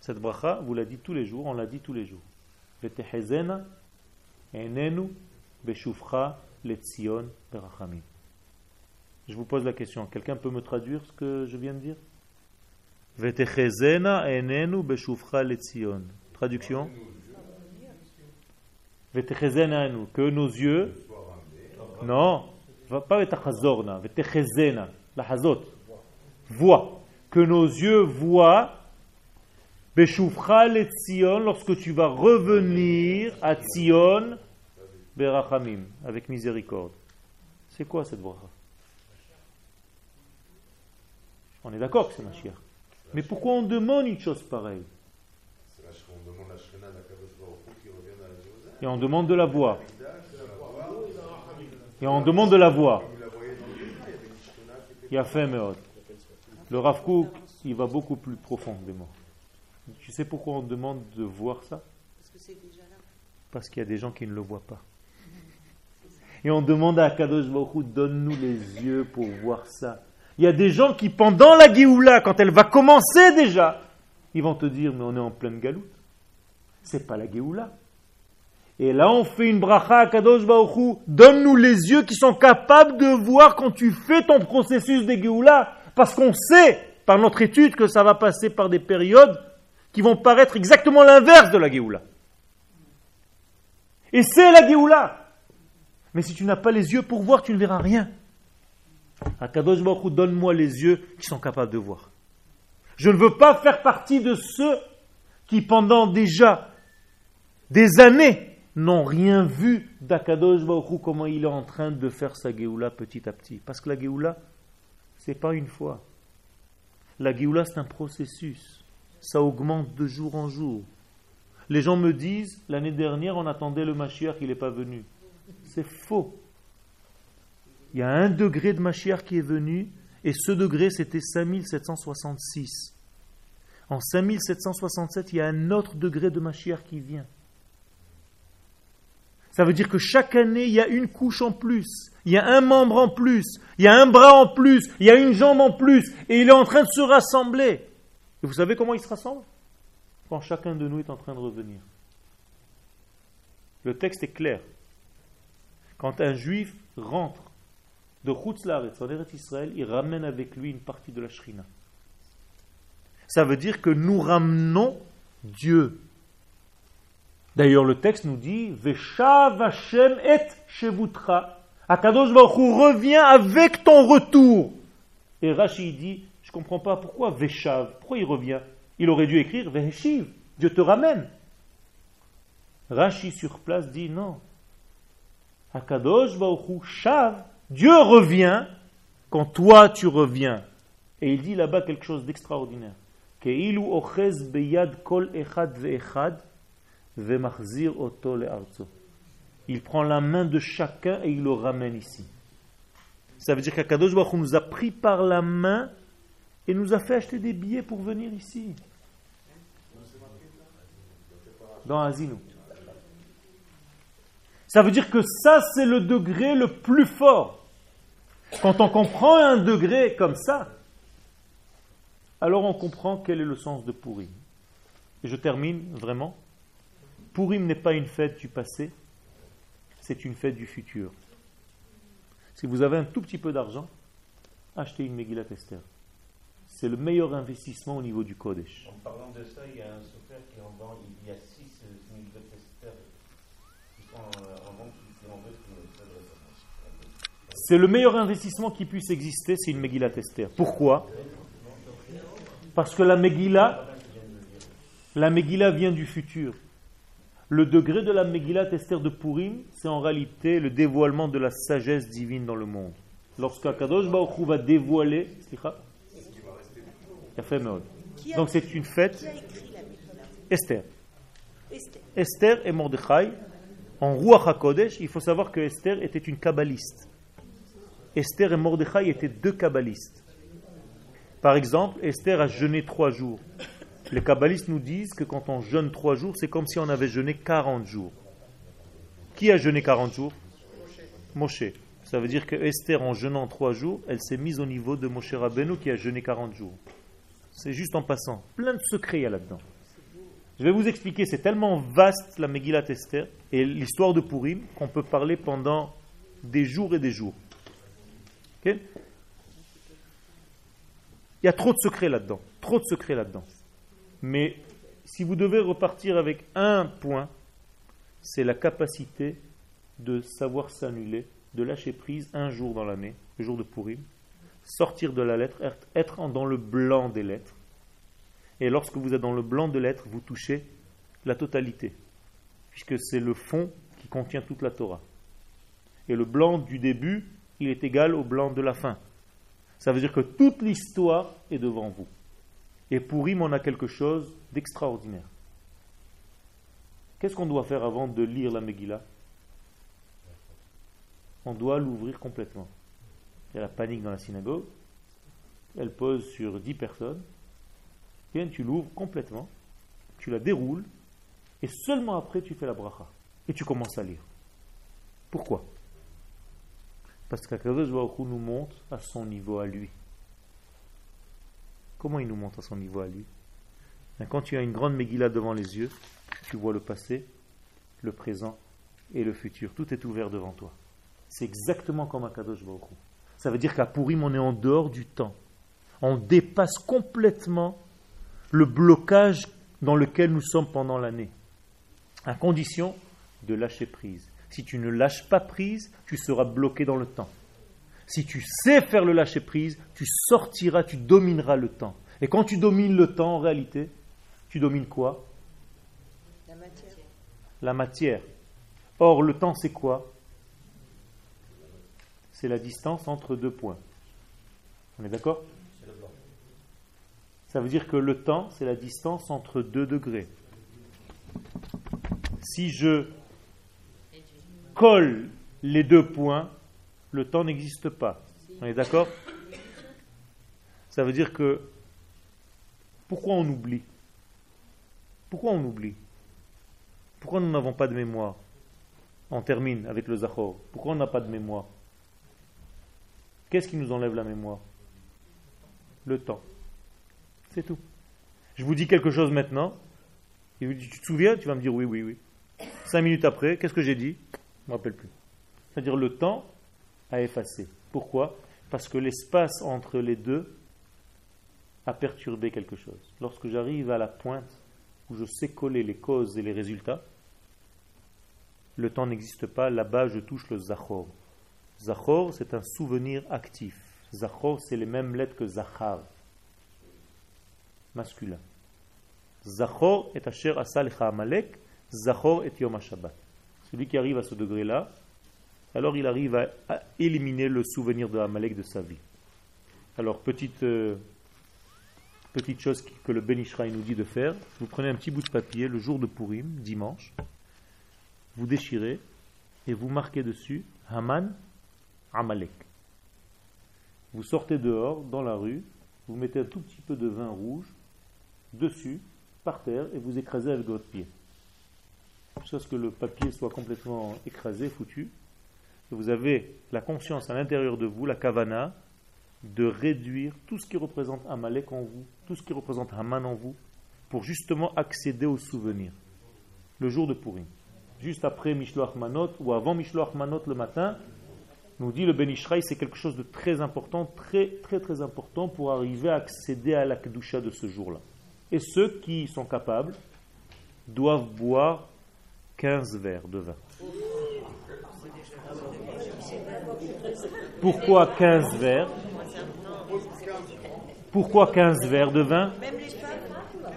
Cette bracha, vous la dites tous les jours, on la dit tous les jours. enenu berachamim. Je vous pose la question, quelqu'un peut me traduire ce que je viens de dire? Enenu letzion. Traduction? Que nos yeux non, pas vetachazorna, vetechezena, la hazot, voit, que nos yeux voient le Tzion, lorsque tu vas revenir à Tzion, Berachamim, avec miséricorde. C'est quoi cette bracha? On est d'accord que c'est Mashiach. Mais pourquoi on demande une chose pareille? Et on demande de la voir. Et on demande de la voir. Il y a fait, Le Rav il va beaucoup plus profondément. Tu sais pourquoi on demande de voir ça? Parce qu'il y a des gens qui ne le voient pas. Et on demande à Kadosh Baruch donne-nous les yeux pour voir ça. Il y a des gens qui, pendant la Géoula, quand elle va commencer déjà, ils vont te dire, mais on est en pleine galoute. C'est pas la Géoula. Et là, on fait une bracha à Kadosh donne-nous les yeux qui sont capables de voir quand tu fais ton processus de Géoula. Parce qu'on sait, par notre étude, que ça va passer par des périodes qui vont paraître exactement l'inverse de la Géoula. Et c'est la Géoula. Mais si tu n'as pas les yeux pour voir, tu ne verras rien. Akadosh Baruch donne-moi les yeux qui sont capables de voir. Je ne veux pas faire partie de ceux qui, pendant déjà des années, n'ont rien vu d'Akadosh comment il est en train de faire sa Géoula petit à petit. Parce que la Géoula, c'est pas une fois. La Géoula, c'est un processus ça augmente de jour en jour. Les gens me disent, l'année dernière, on attendait le Mashiach, il n'est pas venu. C'est faux. Il y a un degré de Mashiach qui est venu, et ce degré, c'était 5766. En 5767, il y a un autre degré de Mashiach qui vient. Ça veut dire que chaque année, il y a une couche en plus, il y a un membre en plus, il y a un bras en plus, il y a une jambe en plus, et il est en train de se rassembler. Et vous savez comment ils se rassemblent Quand chacun de nous est en train de revenir. Le texte est clair. Quand un juif rentre de Chutzlaretz en Eretz Israël, il ramène avec lui une partie de la Shrina. Ça veut dire que nous ramenons Dieu. D'ailleurs, le texte nous dit Veshav Hashem et Shevutra. Akadosh Baruch revient avec ton retour. Et Rashi dit je ne comprends pas pourquoi Veshav, pourquoi il revient? Il aurait dû écrire Veshiv, Dieu te ramène. Rashi sur place dit non. Akadosh Baruchu Shav, Dieu revient quand toi tu reviens. Et il dit là-bas quelque chose d'extraordinaire. Il prend la main de chacun et il le ramène ici. Ça veut dire qu'Akadosh Baruch nous a pris par la main et nous a fait acheter des billets pour venir ici. Dans. Ça veut dire que ça, c'est le degré le plus fort. Quand on comprend un degré comme ça, alors on comprend quel est le sens de Purim. Et je termine vraiment. Purim n'est pas une fête du passé, c'est une fête du futur. Si vous avez un tout petit peu d'argent, achetez une Megillat Esther. C'est le meilleur investissement au niveau du Kodesh. En parlant de ça, il y a un software qui en vend, il y a six Megillat Esther qui sont en vente, qui en vente. C'est le meilleur investissement qui puisse exister, c'est une Megillat Esther. Pourquoi? Parce que la Megillah, la Megillah vient du futur. Le degré de la Megillat Esther de Purim, c'est en réalité le dévoilement de la sagesse divine dans le monde. Lorsqu'Akadosh Baruch Hu va dévoiler, donc c'est une fête. Esther. Esther et Mordechai, en Ruach HaKodesh, il faut savoir que Esther était une kabbaliste. Esther et Mordechai étaient deux kabbalistes. Par exemple, Esther a jeûné trois jours. Les kabbalistes nous disent que quand on jeûne trois jours, c'est comme si on avait jeûné 40 jours. Qui a jeûné 40 jours? Moshe. Ça veut dire que Esther, en jeûnant trois jours, elle s'est mise au niveau de Moshe Rabbeinu qui a jeûné 40 jours. C'est juste en passant. Plein de secrets il y a là-dedans. Je vais vous expliquer, c'est tellement vaste la Megillat Esther et l'histoire de Purim qu'on peut parler pendant des jours et des jours. Il y a trop de secrets là-dedans. Trop de secrets là-dedans. Mais si vous devez repartir avec un point, c'est la capacité de savoir s'annuler, de lâcher prise un jour dans l'année, le jour de Purim, sortir de la lettre, être dans le blanc des lettres. Et lorsque vous êtes dans le blanc de lettres, vous touchez la totalité, puisque c'est le fond qui contient toute la Torah. Et le blanc du début, il est égal au blanc de la fin. Ça veut dire que toute l'histoire est devant vous. Et pour Purim, on a quelque chose d'extraordinaire. Qu'est-ce qu'on doit faire avant de lire la Megillah? On doit l'ouvrir complètement. Il y a la panique dans la synagogue. Elle pose sur dix personnes. Bien, tu l'ouvres complètement. Tu la déroules. Et seulement après, tu fais la bracha. Et tu commences à lire. Pourquoi? Parce qu'Akadosh nous monte à son niveau à lui. Comment il nous montre à son niveau à lui ben, Quand tu as une grande Megillah devant les yeux, tu vois le passé, le présent et le futur. Tout est ouvert devant toi. C'est exactement comme à Kadosh Baruch Ça veut dire qu'à Purim, on est en dehors du temps. On dépasse complètement le blocage dans lequel nous sommes pendant l'année. À condition de lâcher prise. Si tu ne lâches pas prise, tu seras bloqué dans le temps. Si tu sais faire le lâcher prise, tu sortiras, tu domineras le temps. Et quand tu domines le temps, en réalité, tu domines quoi? La matière. La matière. Or, le temps, c'est quoi? C'est la distance entre deux points. On est d'accord? Ça veut dire que le temps, c'est la distance entre deux degrés. Si je colle les deux points, le temps n'existe pas. On est d'accord? Ça veut dire que pourquoi on oublie? Pourquoi on oublie? Pourquoi nous n'avons pas de mémoire? On termine avec le Zachor. Pourquoi on n'a pas de mémoire? Qu'est-ce qui nous enlève la mémoire? Le temps. C'est tout. Je vous dis quelque chose maintenant. Et tu te souviens? Tu vas me dire oui, oui, oui. Cinq minutes après, qu'est-ce que j'ai dit? Je ne me rappelle plus. C'est-à-dire le temps à effacer. Pourquoi? Parce que l'espace entre les deux a perturbé quelque chose. Lorsque j'arrive à la pointe où je sais coller les causes et les résultats, le temps n'existe pas, là-bas je touche le zachor. Zachor, c'est un souvenir actif. Zachor, c'est les mêmes lettres que zachar, masculin. Zachor est asher asal amalek, zachor est yom Shabbat. Celui qui arrive à ce degré-là, alors il arrive à, éliminer le souvenir de Amalek de sa vie. Alors, petite, euh, chose que le Ben nous dit de faire, vous prenez un petit bout de papier le jour de Purim, dimanche, vous déchirez et vous marquez dessus Haman Amalek. Vous sortez dehors, dans la rue, vous mettez un tout petit peu de vin rouge dessus, par terre, et vous écrasez avec votre pied. Jusqu'à que le papier soit complètement écrasé, foutu vous avez la conscience à l'intérieur de vous, la kavana, de réduire tout ce qui représente Amalek en vous, tout ce qui représente Haman en vous, pour justement accéder au souvenir. Le jour de Purim. Juste après Mishloach Manot ou avant Mishloach Manot le matin, nous dit le Ben c'est quelque chose de très important, très très très important pour arriver à accéder à la Kedusha de ce jour-là. Et ceux qui sont capables doivent boire 15 verres de vin. Pourquoi 15 verres? Pourquoi 15 verres de vin?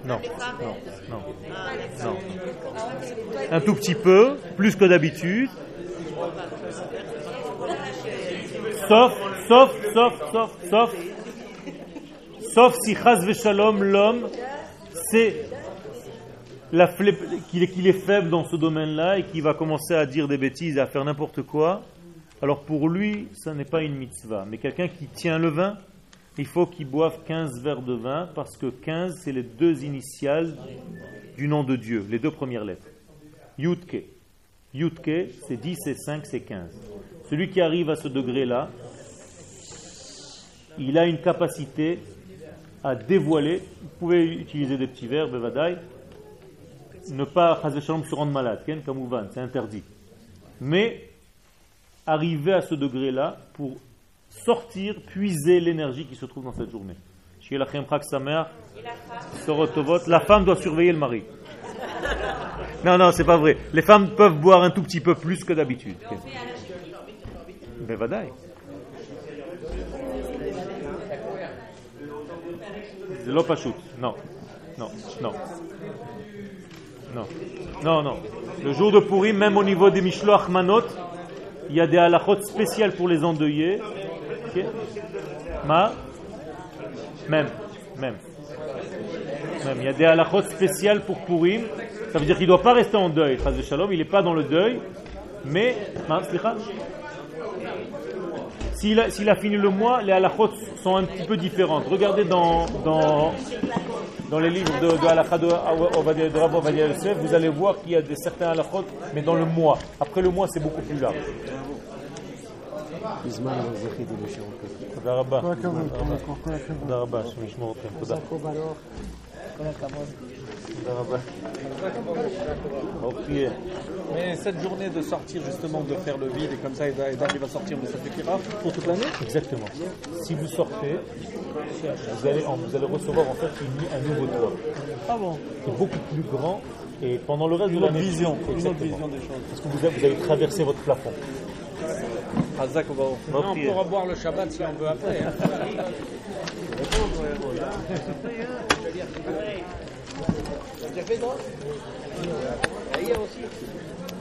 Non. Un tout petit peu, plus que d'habitude. Sauf, sauf, sauf, sauf, sauf, sauf si Chaz Shalom, l'homme, c'est qu'il est, est faible dans ce domaine-là et qu'il va commencer à dire des bêtises et à faire n'importe quoi, alors pour lui, ça n'est pas une mitzvah. Mais quelqu'un qui tient le vin, il faut qu'il boive 15 verres de vin parce que 15, c'est les deux initiales du nom de Dieu, les deux premières lettres. Yutke. Yutke, c'est 10 et 5, c'est 15. Celui qui arrive à ce degré-là, il a une capacité à dévoiler. Vous pouvez utiliser des petits verres, bevadaï, ne pas, se rendre malade, c'est interdit. Mais arriver à ce degré-là pour sortir, puiser l'énergie qui se trouve dans cette journée. La femme doit surveiller le mari. Non, non, c'est pas vrai. Les femmes peuvent boire un tout petit peu plus que d'habitude. Ben, Non, non, non. Non, non, non. Le jour de Purim, même au niveau des Mishloach Manot, il y a des halachot spéciales pour les endeuillés. Ma? Même, même. Même. Il y a des halachot spéciales pour Purim. Ça veut dire qu'il ne doit pas rester en deuil. Shalom, il n'est pas dans le deuil. Mais, s'il a, a, fini le mois, les halachot sont un petit peu différentes. Regardez dans, dans dans les livres de, de Halakha de, de Rabbi Ovadia Yosef, vous allez voir qu'il y a des certains halakhot, mais dans le mois. Après le mois, c'est beaucoup plus large. תודה רבה. תודה רבה, השם ישמור אתכם. תודה. Mais cette journée de sortir justement, de faire le vide et comme ça, il va sortir, mais ça suffira pour toute l'année? Exactement. Si vous sortez, vous allez, vous allez recevoir en fait un nouveau toit. Ah bon? C'est beaucoup plus grand et pendant le reste de l'année. Vision, une autre vision des choses. Parce que vous avez, vous avez traversé votre plafond. Va... non, on pourra boire le Shabbat si on veut après. Hein. J'ai fait droit Hier aussi